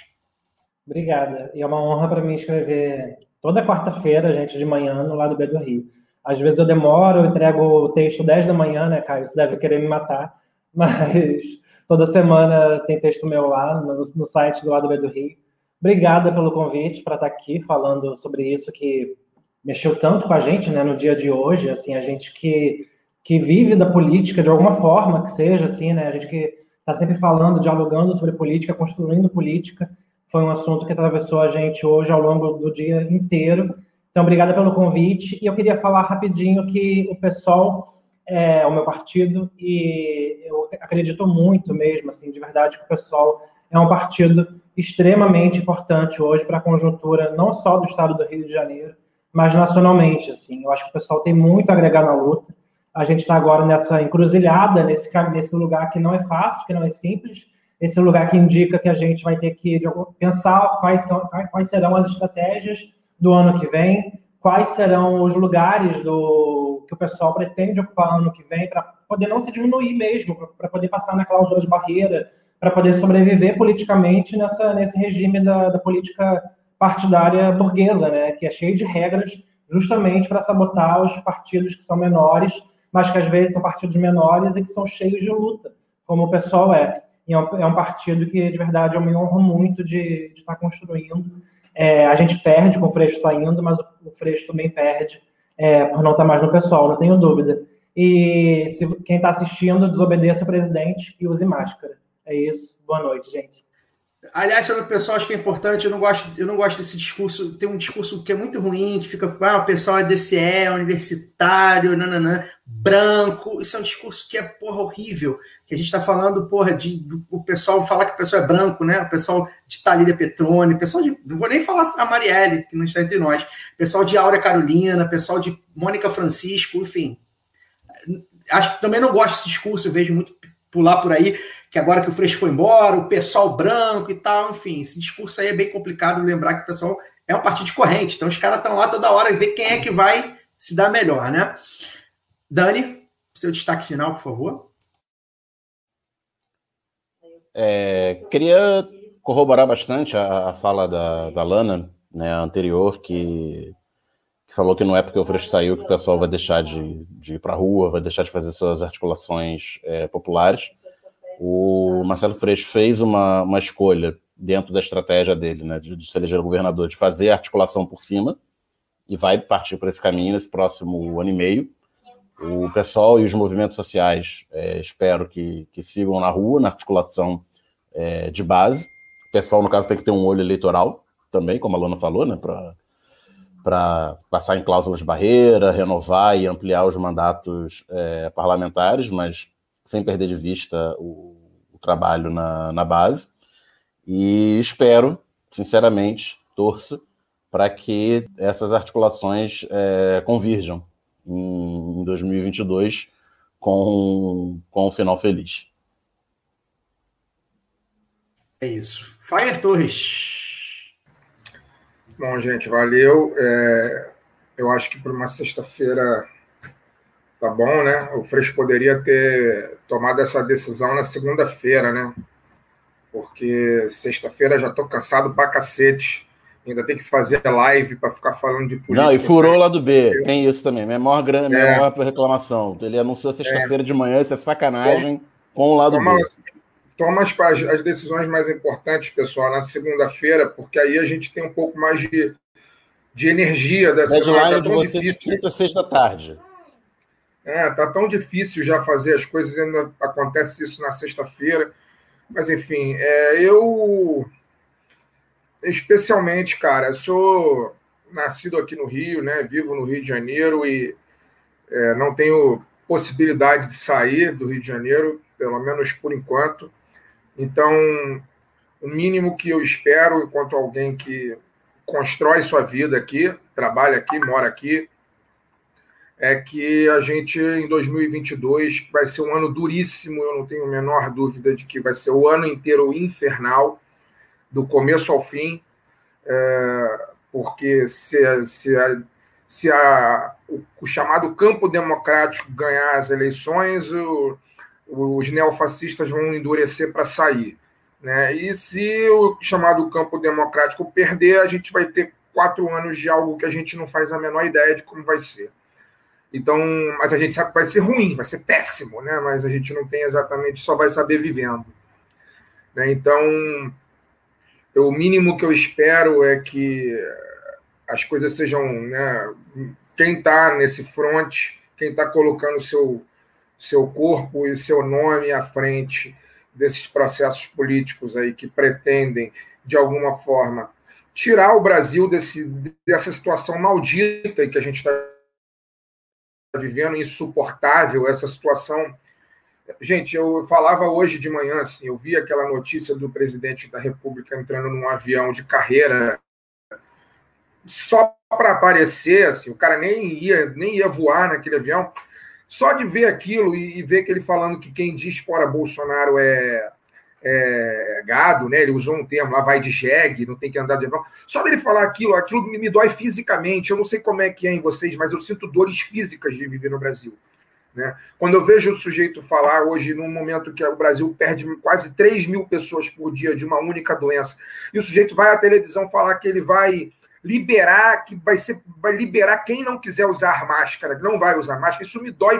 Obrigada. E é uma honra para mim escrever toda quarta-feira, gente, de manhã, no lado B do Rio. Às vezes eu demoro, eu entrego o texto 10 da manhã, né, Caio? Você deve querer me matar, mas toda semana tem texto meu lá no, no site do lado B do Rio. Obrigada pelo convite para estar aqui falando sobre isso que mexeu tanto com a gente, né, no dia de hoje, assim, a gente que que vive da política de alguma forma que seja, assim, né, a gente que está sempre falando, dialogando sobre política, construindo política, foi um assunto que atravessou a gente hoje ao longo do dia inteiro. Então, obrigada pelo convite. E eu queria falar rapidinho que o PSOL é o meu partido e eu acredito muito mesmo, assim, de verdade, que o PSOL é um partido extremamente importante hoje para a conjuntura não só do estado do Rio de Janeiro, mas nacionalmente, assim. Eu acho que o pessoal tem muito a agregar na luta. A gente está agora nessa encruzilhada, nesse, nesse lugar que não é fácil, que não é simples, esse lugar que indica que a gente vai ter que pensar quais, são, quais serão as estratégias do ano que vem, quais serão os lugares do que o pessoal pretende ocupar ano que vem, para poder não se diminuir mesmo, para poder passar na cláusula de barreira, para poder sobreviver politicamente nessa, nesse regime da, da política partidária burguesa, né, que é cheio de regras justamente para sabotar os partidos que são menores, mas que às vezes são partidos menores e que são cheios de luta, como o pessoal é. E é um, é um partido que, de verdade, eu me honro muito de, de estar construindo. É, a gente perde com o Freixo saindo, mas o, Freixo também perde é, por não estar mais no pessoal, não tenho dúvida. E se, quem está assistindo, desobedeça o presidente e use máscara. É isso. Boa noite, gente. Aliás, sobre o pessoal, acho que é importante, eu não gosto, eu não gosto desse discurso, tem um discurso que é muito ruim, que fica, ah, o pessoal é DCE, universitário, nananã, branco, isso é um discurso que é, porra, horrível, que a gente está falando, porra, de do, o pessoal falar que o pessoal é branco, né, o pessoal de Thalília Petrone, pessoal de, não vou nem falar a Marielle, que não está entre nós, pessoal de Áurea Carolina, pessoal de Mônica Francisco, enfim, acho que também não gosto desse discurso, eu vejo muito pular por aí, que agora que o Freixo foi embora, o pessoal branco e tal, enfim, esse discurso aí é bem complicado lembrar que o pessoal é um partido de corrente, então os caras estão lá toda hora e ver quem é que vai se dar melhor, né? Dani, seu destaque final, por favor. É, queria corroborar bastante a, a fala da, da, Lana, né, anterior, que, que, falou que não é porque o Freixo saiu que o pessoal vai deixar de, de ir para a rua, vai deixar de fazer suas articulações é, populares. O Marcelo Freixo fez uma, uma escolha dentro da estratégia dele, né, de, de se eleger governador, de fazer articulação por cima, e vai partir por esse caminho nesse próximo ano e meio. O pessoal e os movimentos sociais é, espero que, que, sigam na rua, na articulação é, de base. O pessoal, no caso, tem que ter um olho eleitoral também, como a Lona falou, né, para para passar em cláusulas de barreira, renovar e ampliar os mandatos é, parlamentares, mas sem perder de vista o, o trabalho na, na base. E espero, sinceramente, torço para que essas articulações é, em, em 2022 com, com um final feliz. É isso. Fire Torres. Bom, gente, valeu. É, eu acho que para uma sexta-feira tá bom, né? O Freixo poderia ter tomado essa decisão na segunda-feira, né? Porque sexta-feira já tô cansado pra cacete. Ainda tem que fazer live para ficar falando de política. Não, e furou lá do B. Tem isso também. Minha maior, grande, minha é. maior reclamação. Ele anunciou sexta-feira é. de manhã, isso é sacanagem com o lado toma, B. Toma as, as decisões mais importantes, pessoal, na segunda-feira, porque aí a gente tem um pouco mais de, de energia dessa semana. Tá tão de difícil. Quinta, seis da tarde. É, tá tão difícil já fazer as coisas, ainda acontece isso na sexta-feira. Mas, enfim, é, eu especialmente, cara, sou nascido aqui no Rio, né? Vivo no Rio de Janeiro e é, não tenho possibilidade de sair do Rio de Janeiro, pelo menos por enquanto. Então, o mínimo que eu espero, enquanto alguém que constrói sua vida aqui, trabalha aqui, mora aqui, é que a gente, em 2022, vai ser um ano duríssimo, eu não tenho a menor dúvida de que vai ser o ano inteiro infernal do começo ao fim, é, porque se, se, a, se a, o, o, chamado campo democrático ganhar as eleições, o, os neofascistas vão endurecer para sair. Né? E se o chamado campo democrático perder, a gente vai ter quatro anos de algo que a gente não faz a menor ideia de como vai ser. Então, mas a gente sabe que vai ser ruim, vai ser péssimo, né? Mas a gente não tem exatamente, só vai saber vivendo. Né? Então, o mínimo que eu espero é que as coisas sejam. Né, quem está nesse front, quem está colocando seu, seu corpo e seu nome à frente desses processos políticos aí que pretendem, de alguma forma, tirar o Brasil desse, dessa situação maldita que a gente está vivendo, insuportável, essa situação Gente, eu falava hoje de manhã, assim, eu vi aquela notícia do presidente da República entrando num avião de carreira só para aparecer, assim, o cara nem ia, nem ia voar naquele avião. Só de ver aquilo e, e ver que ele falando que quem diz fora Bolsonaro é, é, gado, né? Ele usou um termo lá, vai de jegue, não tem que andar de avião. Só dele falar aquilo, aquilo me, me dói fisicamente. Eu não sei como é que é em vocês, mas eu sinto dores físicas de viver no Brasil. Né? Quando eu vejo o sujeito falar hoje, num momento que o Brasil perde quase 3 mil pessoas por dia de uma única doença, e o sujeito vai à televisão falar que ele vai liberar, que vai, ser, vai liberar quem não quiser usar máscara, não vai usar máscara, isso me dói,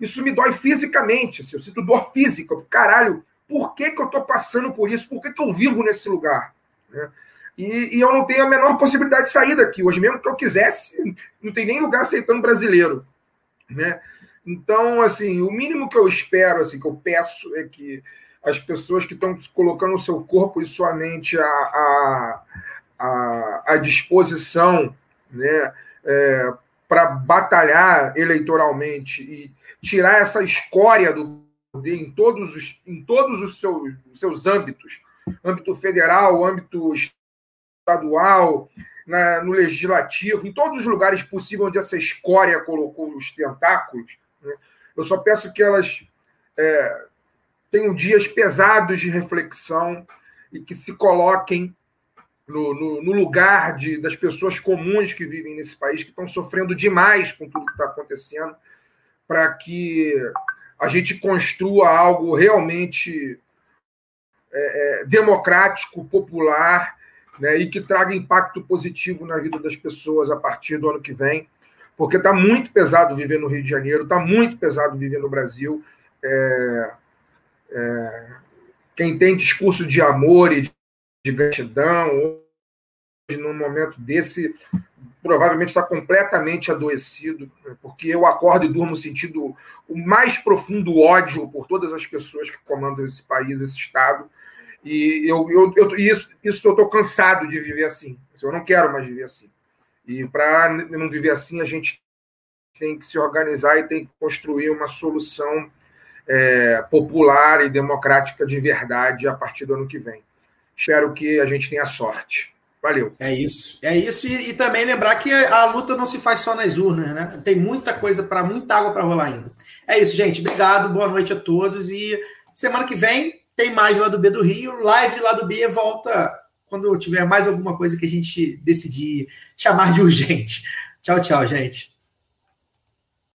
isso me dói fisicamente, assim, eu sinto dor física. Caralho, por que, que eu estou passando por isso? Por que, que eu vivo nesse lugar? Né? E, e, eu não tenho a menor possibilidade de sair daqui. Hoje, mesmo que eu quisesse, não tem nem lugar aceitando brasileiro. Né? Então, assim, o mínimo que eu espero, assim, que eu peço é que as pessoas que estão colocando o seu corpo e sua mente à, à, à, à disposição né, é, para batalhar eleitoralmente e tirar essa escória do poder em todos os, em todos os seus, seus âmbitos âmbito federal, âmbito estadual, na, no legislativo, em todos os lugares possíveis onde essa escória colocou os tentáculos, né? Eu só peço que elas é, tenham dias pesados de reflexão e que se coloquem no, no, no lugar de, das pessoas comuns que vivem nesse país, que estão sofrendo demais com tudo que está acontecendo, para que a gente construa algo realmente é, é, democrático, popular, né, e que traga impacto positivo na vida das pessoas a partir do ano que vem porque está muito pesado viver no Rio de Janeiro, está muito pesado viver no Brasil. É, é, quem tem discurso de amor e de, gratidão, num momento desse, provavelmente está completamente adoecido, porque eu acordo e durmo sentindo o mais profundo ódio por todas as pessoas que comandam esse país, esse Estado. E eu, eu, eu isso, isso eu estou cansado de viver assim. Eu não quero mais viver assim. E para não viver assim, a gente tem que se organizar e tem que construir uma solução é, popular e democrática de verdade a partir do ano que vem. Espero que a gente tenha sorte. Valeu. É isso. É isso. E, e também lembrar que a, a, luta não se faz só nas urnas, né? Tem muita coisa para, muita água para rolar ainda. É isso, gente. Obrigado. Boa noite a todos. E semana que vem tem mais lá do B do Rio. Live lá do B volta quando tiver mais alguma coisa que a gente decidir chamar de urgente. Tchau, tchau, gente.